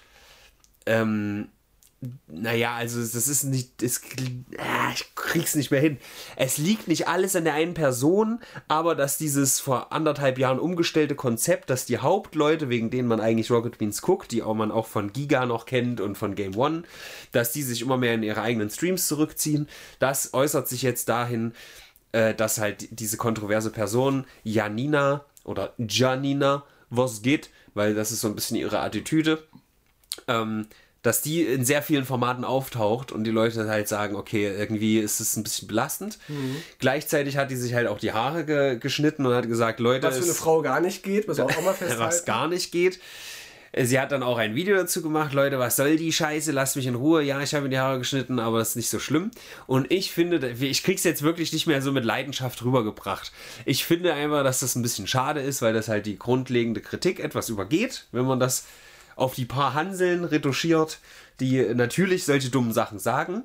ähm, naja, also das ist nicht, das, ah, ich krieg's nicht mehr hin. Es liegt nicht alles an der einen Person, aber dass dieses vor anderthalb Jahren umgestellte Konzept, dass die Hauptleute, wegen denen man eigentlich Rocket Beans guckt, die auch man auch von Giga noch kennt und von Game One, dass die sich immer mehr in ihre eigenen Streams zurückziehen, das äußert sich jetzt dahin, äh, dass halt diese kontroverse Person, Janina oder Janina, was geht, weil das ist so ein bisschen ihre Attitüde, ähm, dass die in sehr vielen Formaten auftaucht und die Leute halt sagen, okay, irgendwie ist es ein bisschen belastend. Mhm. Gleichzeitig hat die sich halt auch die Haare ge geschnitten und hat gesagt, Leute, was für eine Frau gar nicht geht, man auch mal (laughs) festhalten. was gar nicht geht. Sie hat dann auch ein Video dazu gemacht, Leute, was soll die Scheiße, lasst mich in Ruhe. Ja, ich habe mir die Haare geschnitten, aber das ist nicht so schlimm. Und ich finde, ich krieg's jetzt wirklich nicht mehr so mit Leidenschaft rübergebracht. Ich finde einfach, dass das ein bisschen schade ist, weil das halt die grundlegende Kritik etwas übergeht, wenn man das auf die paar Hanseln retuschiert, die natürlich solche dummen Sachen sagen.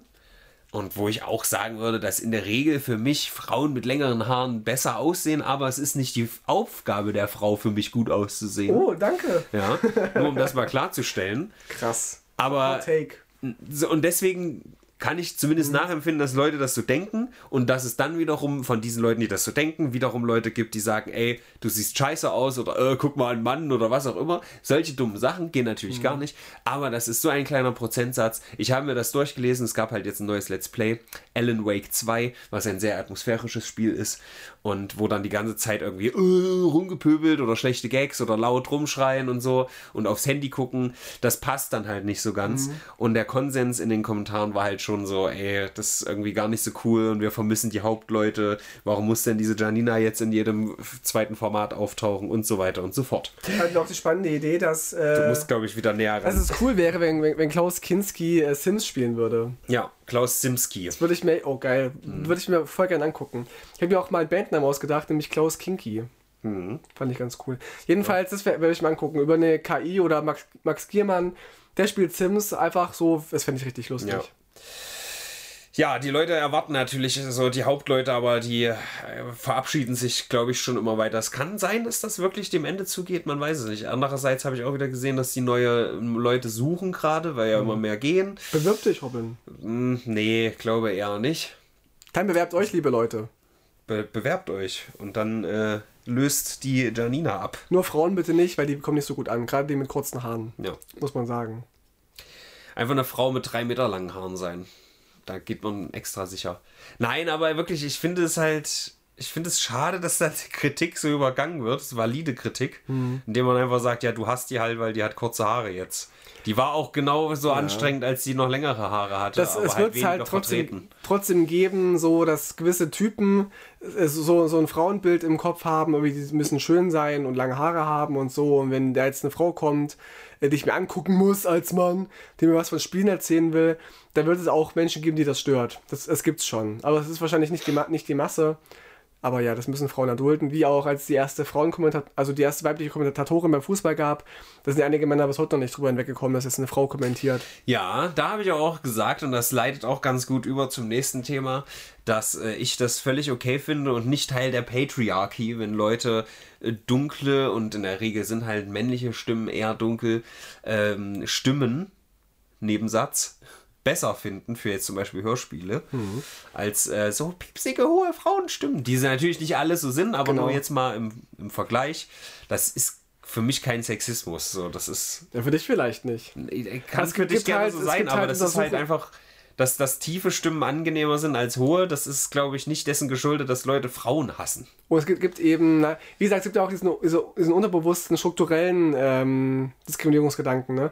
Und wo ich auch sagen würde, dass in der Regel für mich Frauen mit längeren Haaren besser aussehen, aber es ist nicht die Aufgabe der Frau, für mich gut auszusehen. Oh, danke. Ja, nur um das mal klarzustellen. Krass. Aber Hot Take. und deswegen kann ich zumindest nachempfinden, dass Leute das so denken. Und dass es dann wiederum von diesen Leuten, die das so denken, wiederum Leute gibt, die sagen, ey, du siehst scheiße aus oder äh, guck mal einen Mann oder was auch immer. Solche dummen Sachen gehen natürlich gar nicht, aber das ist so ein kleiner Prozentsatz. Ich habe mir das durchgelesen, es gab halt jetzt ein neues Let's Play, Alan Wake 2, was ein sehr atmosphärisches Spiel ist und wo dann die ganze Zeit irgendwie äh, rumgepöbelt oder schlechte Gags oder laut rumschreien und so und aufs Handy gucken, das passt dann halt nicht so ganz. Und der Konsens in den Kommentaren war halt schon so, ey, das ist irgendwie gar nicht so cool und wir vermissen die Hauptleute. Warum muss denn diese Janina jetzt in jedem zweiten Format auftauchen und so weiter und so fort. Ich hatte auch die spannende Idee, dass, Du äh, musst, glaube ich, wieder näher dass ran. es cool wäre, wenn, wenn, wenn Klaus Kinski äh, Sims spielen würde. Ja, Klaus Simski. Würde ich mir, oh geil, Mhm. würde ich mir voll gerne angucken. Ich habe mir auch mal einen Bandnamen ausgedacht, nämlich Klaus Kinky. Mhm. Fand ich ganz cool. Jedenfalls, das wär- werde ich mir angucken. Über eine KI oder Max, Max Giermann, der spielt Sims einfach so, das fände ich richtig lustig. Ja. Ja, die Leute erwarten natürlich so die Hauptleute, aber die äh, verabschieden sich, glaube ich, schon immer weiter. Es kann sein, dass das wirklich dem Ende zugeht, man weiß es nicht. Andererseits habe ich auch wieder gesehen, dass die neue ähm, Leute suchen gerade, weil ja immer mehr gehen. Bewirb dich, Robin. Hm, nee, glaube eher nicht. Dann bewerbt euch, liebe Leute. Be bewerbt euch und dann äh, löst die Janina ab. Nur Frauen bitte nicht, weil die kommen nicht so gut an. Gerade die mit kurzen Haaren. Ja. Muss man sagen. Einfach eine Frau mit drei Meter langen Haaren sein. Da geht man extra sicher. Nein, aber wirklich, ich finde es halt. Ich finde es schade, dass da die Kritik so übergangen wird, das ist valide Kritik, Mhm. indem man einfach sagt, ja, du hast die halt, weil die hat kurze Haare jetzt. Die war auch genau so anstrengend, als sie noch längere Haare hatte, Das, aber es halt wird weniger halt trotzdem, trotzdem geben, so dass gewisse Typen äh, so, so ein Frauenbild im Kopf haben, die müssen schön sein und lange Haare haben und so. Und wenn da jetzt eine Frau kommt, die ich mir angucken muss als Mann, die mir was von Spielen erzählen will, dann wird es auch Menschen geben, die das stört. Das, das gibt's schon. Aber es ist wahrscheinlich nicht die, nicht die Masse. Aber ja, das müssen Frauen erdulden. Wie auch als die erste Frauenkommentar also die erste weibliche Kommentatorin beim Fußball gab, da sind ja einige Männer bis heute noch nicht drüber hinweggekommen, dass jetzt eine Frau kommentiert. Ja, da habe ich auch gesagt, und das leitet auch ganz gut über zum nächsten Thema, dass äh, ich das völlig okay finde und nicht Teil der Patriarchy, wenn Leute dunkle und in der Regel sind halt männliche Stimmen eher dunkel, ähm, Stimmen, Nebensatz, besser finden für jetzt zum Beispiel Hörspiele, als äh, so piepsige, hohe Frauenstimmen, die sie natürlich nicht alle so sind, aber Genau. nur jetzt mal im, im Vergleich. Das ist für mich kein Sexismus. So, das ist Ja, für dich vielleicht nicht. kann Es für dich gerne halt- so sein, aber halt das ist halt einfach, dass, dass tiefe Stimmen angenehmer sind als hohe. Das ist, glaube ich, nicht dessen geschuldet, dass Leute Frauen hassen. Und es gibt, gibt eben, na, wie gesagt, es gibt ja auch diesen, diesen, unterbewussten strukturellen ähm, Diskriminierungsgedanken. Ne?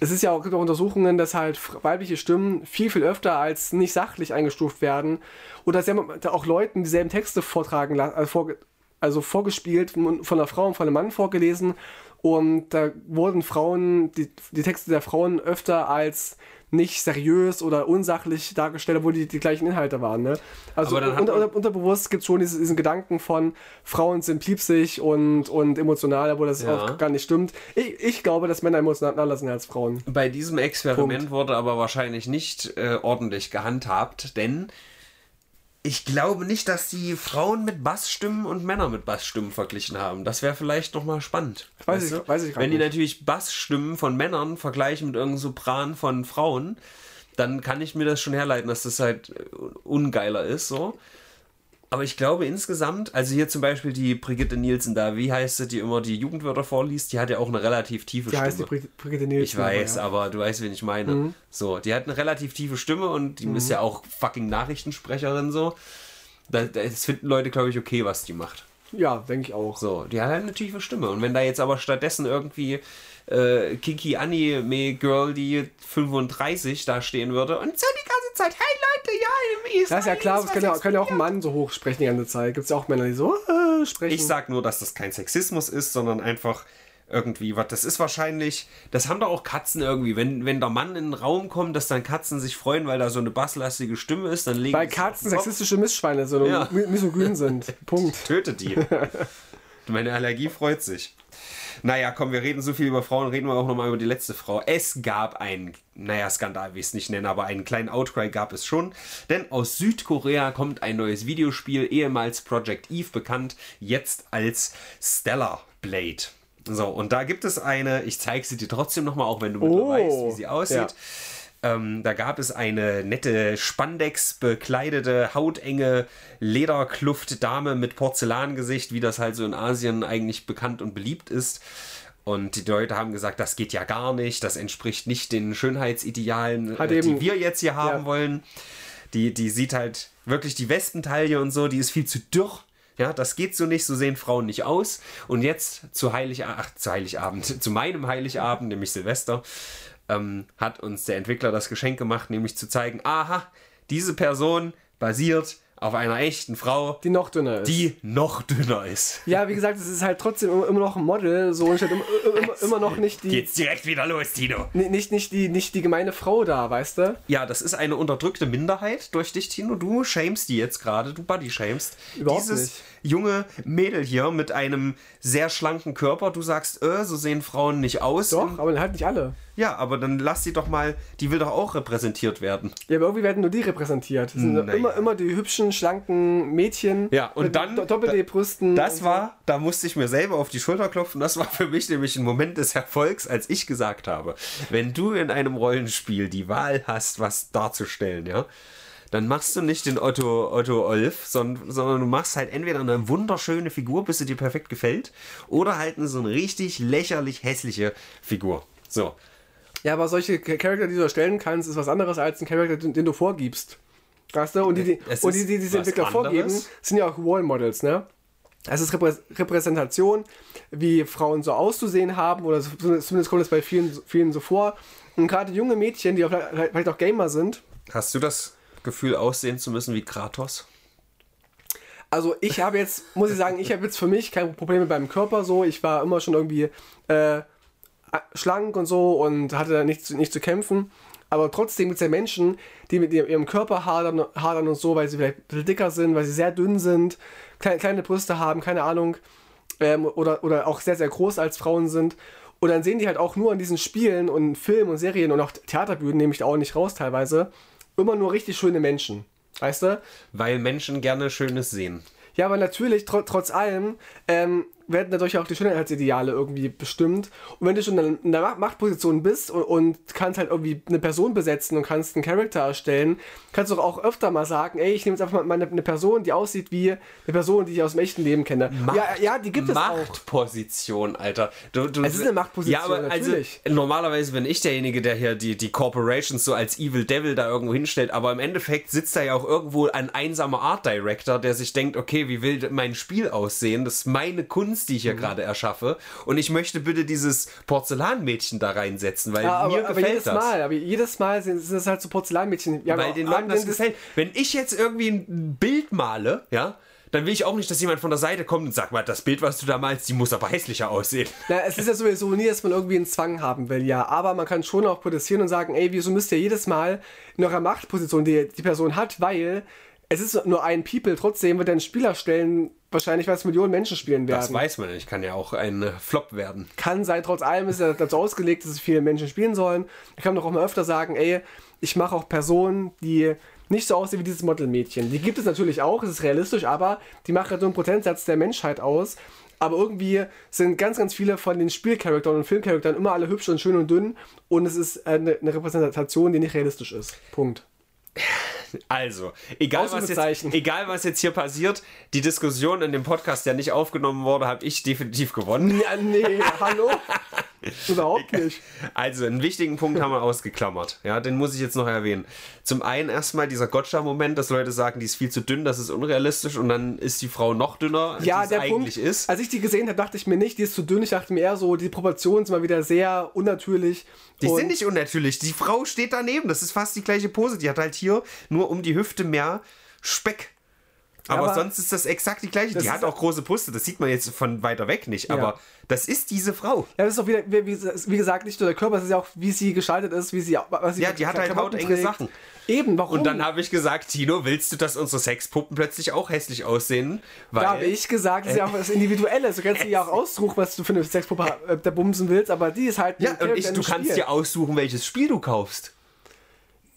Es ist ja auch, gibt auch Untersuchungen, dass halt weibliche Stimmen viel, viel öfter als nicht sachlich eingestuft werden. Oder dass ja auch Leuten dieselben Texte vortragen, also, vorge also vorgespielt, von einer Frau und von einem Mann vorgelesen. Und da wurden Frauen, die, die Texte der Frauen öfter als nicht seriös oder unsachlich dargestellt, obwohl die die gleichen Inhalte waren. Ne? Also unter, unter, unterbewusst gibt es schon diesen, diesen Gedanken von Frauen sind piepsig und, und emotional, obwohl das Ja. auch gar nicht stimmt. Ich, ich glaube, dass Männer emotionaler sind als Frauen. Bei diesem Experiment Punkt. wurde aber wahrscheinlich nicht äh, ordentlich gehandhabt, denn ich glaube nicht, dass die Frauen mit Bassstimmen und Männer mit Bassstimmen verglichen haben. Das wäre vielleicht nochmal spannend. Weiß ich- weiß ich Wenn die nicht. natürlich Bassstimmen von Männern vergleichen mit irgendeinem Sopran von Frauen, dann kann ich mir das schon herleiten, dass das halt äh, ungeiler ist, so. Aber ich glaube insgesamt, also hier zum Beispiel die Brigitte Nielsen da, wie heißt sie, die immer die Jugendwörter vorliest, die hat ja auch eine relativ tiefe Die Stimme. heißt die Brig Brigitte Nielsen. Ich weiß, aber, aber du weißt, wen ich meine. So, die hat eine relativ tiefe Stimme und die ist ja auch fucking Nachrichtensprecherin so. Da- Das finden Leute, glaube ich, okay, was die macht. ja. Ja, denke ich auch. So, die hat halt eine tiefe Stimme. Und wenn da jetzt aber stattdessen irgendwie äh, Kiki Anime Girl, die 35 da stehen würde und so die ganze Zeit, hey Leute, ja, im Das ist ja klar, es kann ja, kann ja auch ein Mann so hoch sprechen die ganze Zeit. Gibt es ja auch Männer, die so äh, sprechen. Ich sag nur, dass das kein Sexismus ist, sondern einfach irgendwie was. Das ist wahrscheinlich, das haben doch auch Katzen irgendwie. Wenn, wenn der Mann in den Raum kommt, dass dann Katzen sich freuen, weil da so eine basslastige Stimme ist, dann legen Weil Katzen den Kopf, sexistische Missschweine sind Ja. misogyn sind. (laughs) Punkt. tötet die. (laughs) Meine Allergie freut sich. Naja, komm, wir reden so viel über Frauen, reden wir auch nochmal über die letzte Frau. Es gab einen, naja, Skandal, wie ich es nicht nenne, aber einen kleinen Outcry gab es schon. Denn aus Südkorea kommt ein neues Videospiel, ehemals Project Eve bekannt, jetzt als Stellar Blade. So, und da gibt es eine, ich zeige sie dir trotzdem nochmal, auch wenn du Oh, weißt, wie sie aussieht. ja. Ähm, da gab es eine nette Spandex bekleidete, hautenge Lederkluft-Dame mit Porzellangesicht, wie das halt so in Asien eigentlich bekannt und beliebt ist. Und die Leute haben gesagt, das geht ja gar nicht, das entspricht nicht den Schönheitsidealen, Hat äh, die eben- wir jetzt hier haben ja. wollen. Die, die sieht halt wirklich die Wespentaille und so, die ist viel zu dürr. Ja, das geht so nicht, so sehen Frauen nicht aus. Und jetzt zu, Heilig ach, zu Heiligabend, (laughs) zu meinem Heiligabend, nämlich Silvester, ähm, hat uns der Entwickler das Geschenk gemacht, nämlich zu zeigen, aha, diese Person basiert auf einer echten Frau, Die noch dünner ist. die noch dünner ist. ja, wie gesagt, es ist halt trotzdem immer, immer noch ein Model, so und steht immer, immer, immer noch nicht die, Geht's direkt wieder los, Tino. ni- nicht, nicht, die, nicht die gemeine Frau da, weißt du? Ja, das ist eine unterdrückte Minderheit durch dich, Tino. Du shamest die jetzt gerade, du body shamest. Überhaupt Dieses, nicht. Junge Mädel hier mit einem sehr schlanken Körper. Du sagst, äh, so sehen Frauen nicht aus. Doch, aber halt nicht alle. Ja, aber dann lass sie doch mal, die will doch auch repräsentiert werden. Ja, aber irgendwie werden nur die repräsentiert. Das sind Naja. immer, immer die hübschen, schlanken Mädchen. Ja, und mit dann- do- doppelte Brüsten. Das und so. war, da musste ich mir selber auf die Schulter klopfen. Das war für mich nämlich ein Moment des Erfolgs, als ich gesagt habe, wenn du in einem Rollenspiel die Wahl hast, was darzustellen, ja, dann machst du nicht den Otto, Otto Olf, sondern, sondern du machst halt entweder eine wunderschöne Figur, bis sie dir perfekt gefällt, oder halt eine so eine richtig lächerlich hässliche Figur. So. Ja, aber solche Cha- Charakter, die du erstellen kannst, ist was anderes als ein Charakter, den, den du vorgibst. Weißt du? Und die, die, Es und die, die diese Entwickler vorgeben, anderes. sind ja auch Role Models, ne? Es ist Reprä Repräsentation, wie Frauen so auszusehen haben, oder zumindest kommt es bei vielen, vielen so vor. Und gerade junge Mädchen, die auch vielleicht auch Gamer sind, Hast du das Gefühl, aussehen zu müssen wie Kratos? Also ich habe jetzt, muss ich sagen, ich habe jetzt für mich kein Problem mit meinem Körper so. Ich war immer schon irgendwie äh, schlank und so und hatte da nicht zu, nicht zu kämpfen. Aber trotzdem gibt es ja Menschen, die mit ihrem, Körper hadern, hadern und so, weil sie vielleicht ein bisschen dicker sind, weil sie sehr dünn sind, kleine, kleine Brüste haben, keine Ahnung. Ähm, oder, oder auch sehr, sehr groß als Frauen sind. Und dann sehen die halt auch nur in diesen Spielen und Filmen und Serien und auch Theaterbühnen, nehme ich da auch nicht raus teilweise, immer nur richtig schöne Menschen. Weißt du? Weil Menschen gerne Schönes sehen. Ja, aber natürlich, tr trotz allem, ähm, werden dadurch auch die Schönheitsideale irgendwie bestimmt. Und wenn du schon in der Ma- Machtposition bist und, und kannst halt irgendwie eine Person besetzen und kannst einen Charakter erstellen, kannst du doch auch öfter mal sagen, ey, ich nehme jetzt einfach mal eine, eine Person, die aussieht wie eine Person, die ich aus dem echten Leben kenne. ja, ja, die gibt es auch. Machtposition, Alter. Du, du, Es ist eine Machtposition, Ja, aber natürlich. also normalerweise bin ich derjenige, der hier die, die Corporations so als Evil Devil da irgendwo hinstellt, aber im Endeffekt sitzt da ja auch irgendwo ein einsamer Art Director, der sich denkt, okay, wie will mein Spiel aussehen? Das ist meine Kunst, die ich Mhm. hier gerade erschaffe und ich möchte bitte dieses Porzellanmädchen da reinsetzen, weil Ja, mir aber, aber gefällt jedes das. Mal, aber jedes Mal sind, sind es halt so Porzellanmädchen. Ja, weil aber den Leuten das das- gefällt. Wenn ich jetzt irgendwie ein Bild male, ja, dann will ich auch nicht, dass jemand von der Seite kommt und sagt, mal, das Bild, was du da malst, die muss aber hässlicher aussehen. Na, es ist ja sowieso nie, dass man irgendwie einen Zwang haben will, ja. Aber man kann schon auch protestieren und sagen, ey, wieso müsst ihr jedes Mal in eurer Machtposition, die die Person hat, weil es ist nur ein People, trotzdem wird ein Spieler stellen, wahrscheinlich, weil es Millionen Menschen spielen werden. Das weiß man nicht, kann ja auch ein äh, Flop werden. kann sein, trotz allem ist er dazu ausgelegt, dass es viele Menschen spielen sollen. Ich kann doch auch mal öfter sagen, ey, ich mache auch Personen, die nicht so aussehen wie dieses Modelmädchen. Die gibt es natürlich auch, es ist realistisch, aber die machen halt nur einen Prozentsatz der Menschheit aus. Aber irgendwie sind ganz, ganz viele von den Spielcharakteren und Filmcharakteren immer alle hübsch und schön und dünn und es ist eine, eine Repräsentation, die nicht realistisch ist. Punkt. (laughs) Also, egal was, jetzt, egal was jetzt hier passiert, die Diskussion in dem Podcast, der nicht aufgenommen wurde, habe ich definitiv gewonnen. Ja, nee, hallo? (laughs) (laughs) Überhaupt nicht. Also, einen wichtigen Punkt haben wir ausgeklammert. Ja, den muss ich jetzt noch erwähnen. Zum einen erstmal dieser Gotcha-Moment, dass Leute sagen, die ist viel zu dünn, das ist unrealistisch und dann ist die Frau noch dünner, als Ja, sie der es eigentlich Punkt, ist. als ich die gesehen habe, dachte ich mir nicht, die ist zu dünn. Ich dachte mir eher so, die Proportionen sind mal wieder sehr unnatürlich. Die sind nicht unnatürlich. Die Frau steht daneben. Das ist fast die gleiche Pose. Die hat halt hier nur um die Hüfte mehr Speck. Aber, Aber sonst ist das exakt die gleiche. Die hat auch große Brüste. Das sieht man jetzt von weiter weg nicht. Aber das ist diese Frau. Ja, das ist doch wieder, wie, wie gesagt, nicht nur der Körper, es ist ja auch, wie sie gestaltet ist, wie sie, was sie Ja, die hat halt hautenge. Sachen. Eben, warum? Und dann habe ich gesagt, Tino, willst du, dass unsere Sexpuppen plötzlich auch hässlich aussehen? Weil da habe ich gesagt, das ist ja auch was Individuelles. Du kannst (laughs) dir ja auch aussuchen, was du für eine Sexpuppe äh, da bumsen willst, aber die ist halt. ja, und ich, du einem kannst Spiel. dir aussuchen, welches Spiel du kaufst.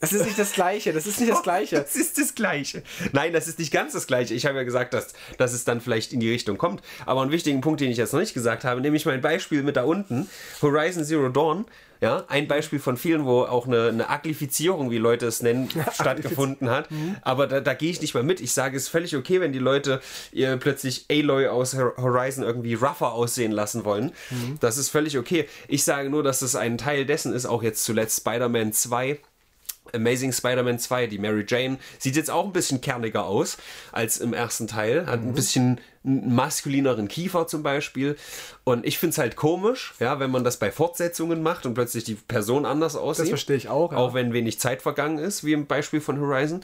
Das ist nicht das Gleiche, das ist nicht das Gleiche. (laughs) Das ist das Gleiche. Nein, das ist nicht ganz das Gleiche. Ich habe ja gesagt, dass, dass es dann vielleicht in die Richtung kommt. Aber einen wichtigen Punkt, den ich jetzt noch nicht gesagt habe, nämlich mein Beispiel mit da unten, Horizon Zero Dawn. Ja, ein Beispiel von vielen, wo auch eine, eine Aglifizierung, wie Leute es nennen, (laughs) stattgefunden hat. Aber da, da gehe ich nicht mal mit. Ich sage, es ist völlig okay, wenn die Leute ihr plötzlich Aloy aus Hor- Horizon irgendwie rougher aussehen lassen wollen. Das ist völlig okay. Ich sage nur, dass es ein Teil dessen ist, auch jetzt zuletzt Spider-Man 2. Amazing Spider-Man 2, die Mary Jane, sieht jetzt auch ein bisschen kerniger aus als im ersten Teil. Hat ein bisschen einen maskulineren Kiefer zum Beispiel. Und ich finde es halt komisch, ja, wenn man das bei Fortsetzungen macht und plötzlich die Person anders aussieht. Das verstehe ich auch, ja. Auch wenn wenig Zeit vergangen ist, wie im Beispiel von Horizon.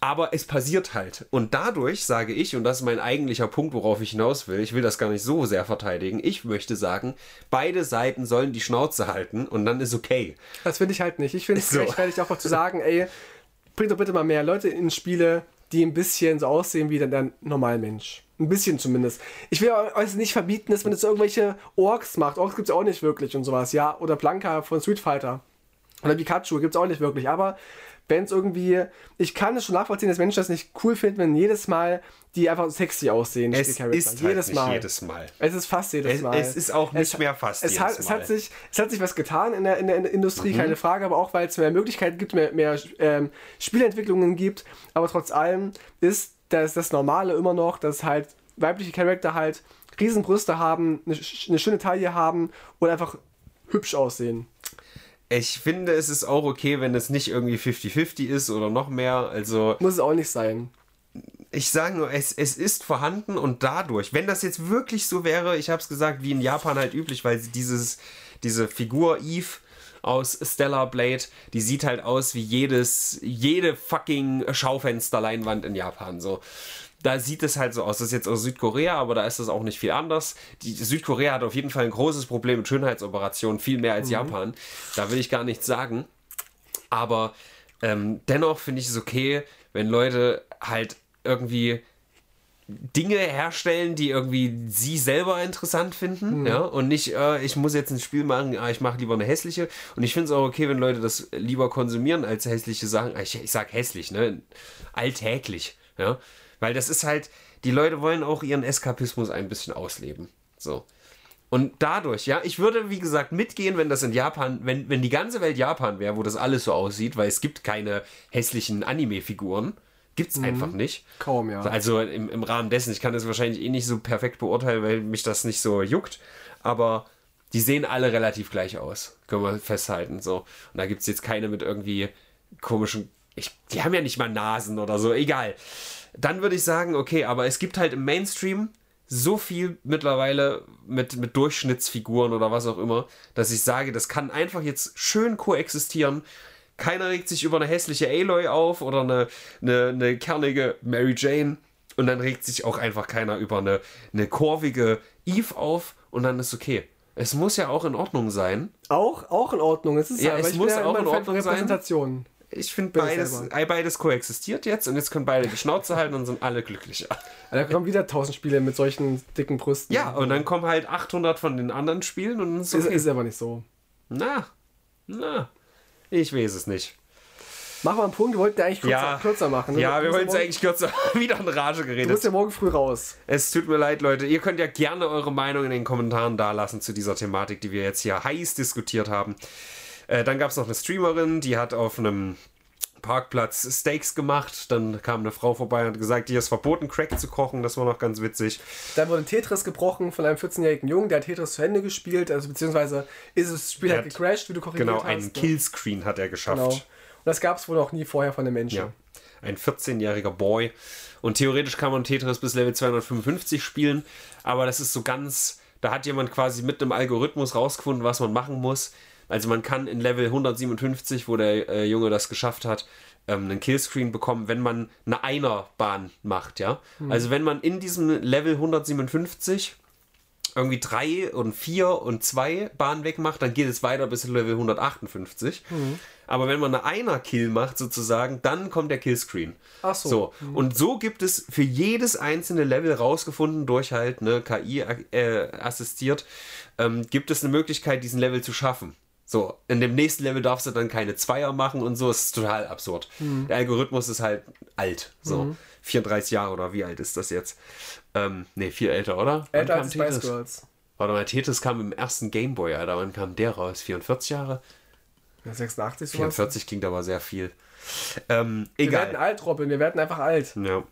Aber es passiert halt. Und dadurch sage ich, und das ist mein eigentlicher Punkt, worauf ich hinaus will, ich will das gar nicht so sehr verteidigen. Ich möchte sagen, beide Seiten sollen die Schnauze halten und dann ist okay. Das finde ich halt nicht. Ich finde es So. gerechtfertigt, auch mal zu sagen, ey, bringt doch bitte mal mehr Leute in Spiele, die ein bisschen so aussehen wie der, der normale Mensch. Ein bisschen zumindest. Ich will euch nicht verbieten, dass man jetzt irgendwelche Orks macht. Orks gibt es auch nicht wirklich und sowas, ja. Oder Blanka von Street Fighter. Oder Pikachu gibt es auch nicht wirklich. Aber wenn es irgendwie. Ich kann es schon nachvollziehen, dass Menschen das nicht cool finden, wenn jedes Mal die einfach sexy aussehen. Es ist halt jedes Mal. jedes Mal. Es ist fast jedes Mal. Es, ist auch nicht es, mehr fast es jedes hat, Mal. Es hat, sich, es hat sich was getan in der, in der, in der Industrie, mhm. keine Frage, aber auch weil es mehr Möglichkeiten gibt, mehr, mehr ähm, Spielentwicklungen gibt. Aber trotz allem ist das, das Normale immer noch, dass halt weibliche Charakter halt Riesenbrüste haben, eine, eine schöne Taille haben und einfach hübsch aussehen. Ich finde, es ist auch okay, wenn es nicht irgendwie 50-50 ist oder noch mehr. Also muss es auch nicht sein. Ich sage nur, es, es ist vorhanden und dadurch, wenn das jetzt wirklich so wäre, ich habe es gesagt, wie in Japan halt üblich, weil dieses, diese Figur Eve aus Stellar Blade, die sieht halt aus wie jedes, jede fucking Schaufensterleinwand in Japan. So da sieht es halt so aus. Das ist jetzt aus Südkorea, aber da ist das auch nicht viel anders. Die, Südkorea hat auf jeden Fall ein großes Problem mit Schönheitsoperationen, viel mehr als mhm. Japan. Da will ich gar nichts sagen. Aber ähm, dennoch finde ich es okay, wenn Leute halt irgendwie Dinge herstellen, die irgendwie sie selber interessant finden, mhm. ja, und nicht, äh, ich muss jetzt ein Spiel machen, ah, ich mache lieber eine hässliche. Und ich finde es auch okay, wenn Leute das lieber konsumieren als hässliche Sachen. Ich, ich sag hässlich, ne? Alltäglich, ja. Weil das ist halt, die Leute wollen auch ihren Eskapismus ein bisschen ausleben. So. Und dadurch, ja, ich würde, wie gesagt, mitgehen, wenn das in Japan, wenn, wenn die ganze Welt Japan wäre, wo das alles so aussieht, weil es gibt keine hässlichen Anime-Figuren. Gibt es mhm. einfach nicht. Kaum, ja. Also im, im Rahmen dessen, ich kann das wahrscheinlich eh nicht so perfekt beurteilen, weil mich das nicht so juckt. Aber die sehen alle relativ gleich aus. Können wir festhalten. So. Und da gibt es jetzt keine mit irgendwie komischen. Ich, die haben ja nicht mal Nasen oder so, egal dann würde ich sagen, okay, aber es gibt halt im Mainstream so viel mittlerweile mit, mit Durchschnittsfiguren oder was auch immer, dass ich sage, das kann einfach jetzt schön koexistieren. Keiner regt sich über eine hässliche Aloy auf oder eine, eine, eine kernige Mary Jane. Und dann regt sich auch einfach keiner über eine, eine kurvige Eve auf und dann ist okay. Es muss ja auch in Ordnung sein. Auch, auch in Ordnung. Es ist ja, es muss ja auch in Ordnung sein ich finde beides, beides koexistiert jetzt und jetzt können beide die Schnauze halten und sind alle glücklicher. Da kommen wieder 1000 Spiele mit solchen dicken Brüsten. Ja, und dann kommen halt 800 von den anderen Spielen und ist, okay. ist, ist aber nicht so. Na, na, ich weiß es nicht. Machen wir einen Punkt, wir wollten ja eigentlich kürzer, ja, kürzer machen. Ne? Ja, wir wollten es eigentlich kürzer. (laughs) Wieder in Rage geredet. Du musst ja morgen früh raus. Es tut mir leid, Leute. Ihr könnt ja gerne eure Meinung in den Kommentaren dalassen zu dieser Thematik, die wir jetzt hier heiß diskutiert haben. Äh, dann gab es noch eine Streamerin, die hat auf einem Parkplatz Steaks gemacht. Dann kam eine Frau vorbei und hat gesagt, hier ist verboten, Crack zu kochen. Das war noch ganz witzig. Dann wurde Tetris gebrochen von einem 14-jährigen Jungen, der hat Tetris zu Ende gespielt. Also beziehungsweise ist das Spiel halt gecrashed, wie du korrigiert genau, hast. Genau, einen ne? Killscreen hat er geschafft. Genau. Und das gab es wohl auch nie vorher von den Menschen. Ja. Ein 14-jähriger Boy. Und theoretisch kann man Tetris bis Level 255 spielen. Aber das ist so ganz... Da hat jemand quasi mit einem Algorithmus rausgefunden, was man machen muss also man kann in Level 157, wo der äh, Junge das geschafft hat, ähm, einen Killscreen bekommen, wenn man eine Einerbahn macht, ja. Mhm. Also wenn man in diesem Level 157 irgendwie drei und vier und zwei Bahnen wegmacht, dann geht es weiter bis Level 158. Mhm. Aber wenn man eine Einer-Kill macht, sozusagen, dann kommt der Killscreen. Ach so. so. Mhm. Und so gibt es für jedes einzelne Level rausgefunden, durch halt eine KI äh, assistiert, ähm, gibt es eine Möglichkeit, diesen Level zu schaffen. So, in dem nächsten Level darfst du dann keine Zweier machen und so. Das ist total absurd. Mhm. Der Algorithmus ist halt alt. So, mhm. 34 Jahre oder wie alt ist das jetzt? Ähm, ne, viel älter, oder? Älter als Spice Girls. Warte mal, Tetris kam im ersten Gameboy, Alter. Wann kam der raus? 44 Jahre? Ja, 86 sowas. 44 klingt aber sehr viel. Ähm, egal. Wir werden alt, Robin. Wir werden einfach alt. Ja.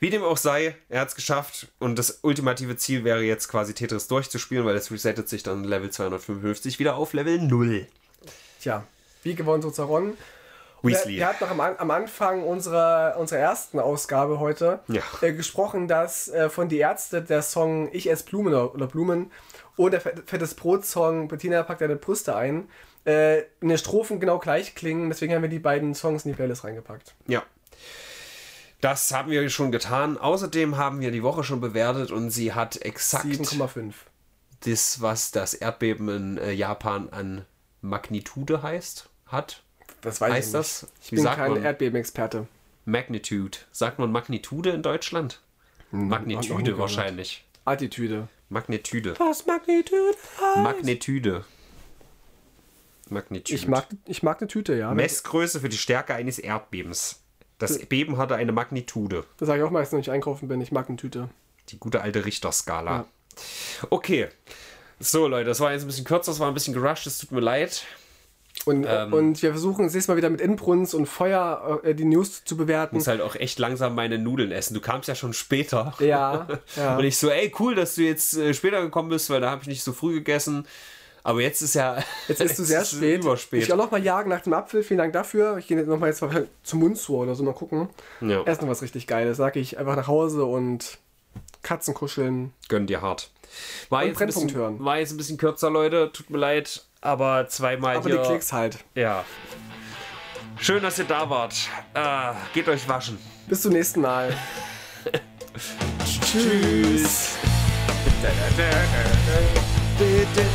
Wie dem auch sei, er hat es geschafft und das ultimative Ziel wäre jetzt quasi Tetris durchzuspielen, weil es resettet sich dann Level 255 wieder auf Level 0. Tja, wie gewonnen so Zaron. Weasley. Wir, wir hatten noch am, am, Anfang unserer, unserer ersten Ausgabe heute ja. äh, gesprochen, dass äh, von die Ärzte der Song Ich esse Blumen oder Blumen und der Fettes Brot-Song Bettina packt deine Brüste ein äh, in den Strophen genau gleich klingen. Deswegen haben wir die beiden Songs in die Playlist reingepackt. Ja, das haben wir schon getan. Außerdem haben wir die Woche schon bewertet und sie hat exakt 7,5. Das, was das Erdbeben in äh, Japan an Magnitude heißt, hat. Das weiß heißt ich das? Ich Wie bin kein Erdbebenexperte. Magnitude. Sagt man Magnitude in Deutschland? Hm, Magnitude wahrscheinlich. Attitüde. Magnitude. Was Magnitude heißt? Magnitude. Magnitude. Ich mag, ich mag eine Tüte, ja. Messgröße für die Stärke eines Erdbebens. Das Beben hatte eine Magnitude. Das sage ich auch meistens, wenn ich einkaufen bin. Ich mag eine Tüte. Die gute alte Richterskala. Okay. So, Leute, das war jetzt ein bisschen kürzer, das war ein bisschen gerusht, es tut mir leid. Und, Ähm. und wir versuchen es nächstes Mal wieder mit Inbrunst und Feuer äh, die News zu bewerten. muss halt auch echt langsam meine Nudeln essen. Du kamst ja schon später. Ja, (laughs) ja. Und ich so, ey, cool, dass du jetzt äh, später gekommen bist, weil da habe ich nicht so früh gegessen. Aber jetzt ist ja. (laughs) Jetzt bist du (laughs) sehr ist es spät. Überspät. Ich auch noch mal jagen nach dem Apfel. Vielen Dank dafür. Ich gehe jetzt noch mal jetzt mal zum Mundsur oder so mal gucken. Ja. Erst noch was richtig Geiles. Sag ich einfach nach Hause und Katzen kuscheln. Gönn dir hart. War jetzt, ein Brennpunkt bisschen, hören. war jetzt ein bisschen kürzer, Leute. Tut mir leid. Aber zweimal Aber hier. die Klicks halt. Ja. Schön, dass ihr da wart. Äh, geht euch waschen. Bis zum nächsten Mal. (laughs) Tschüss. Tschüss.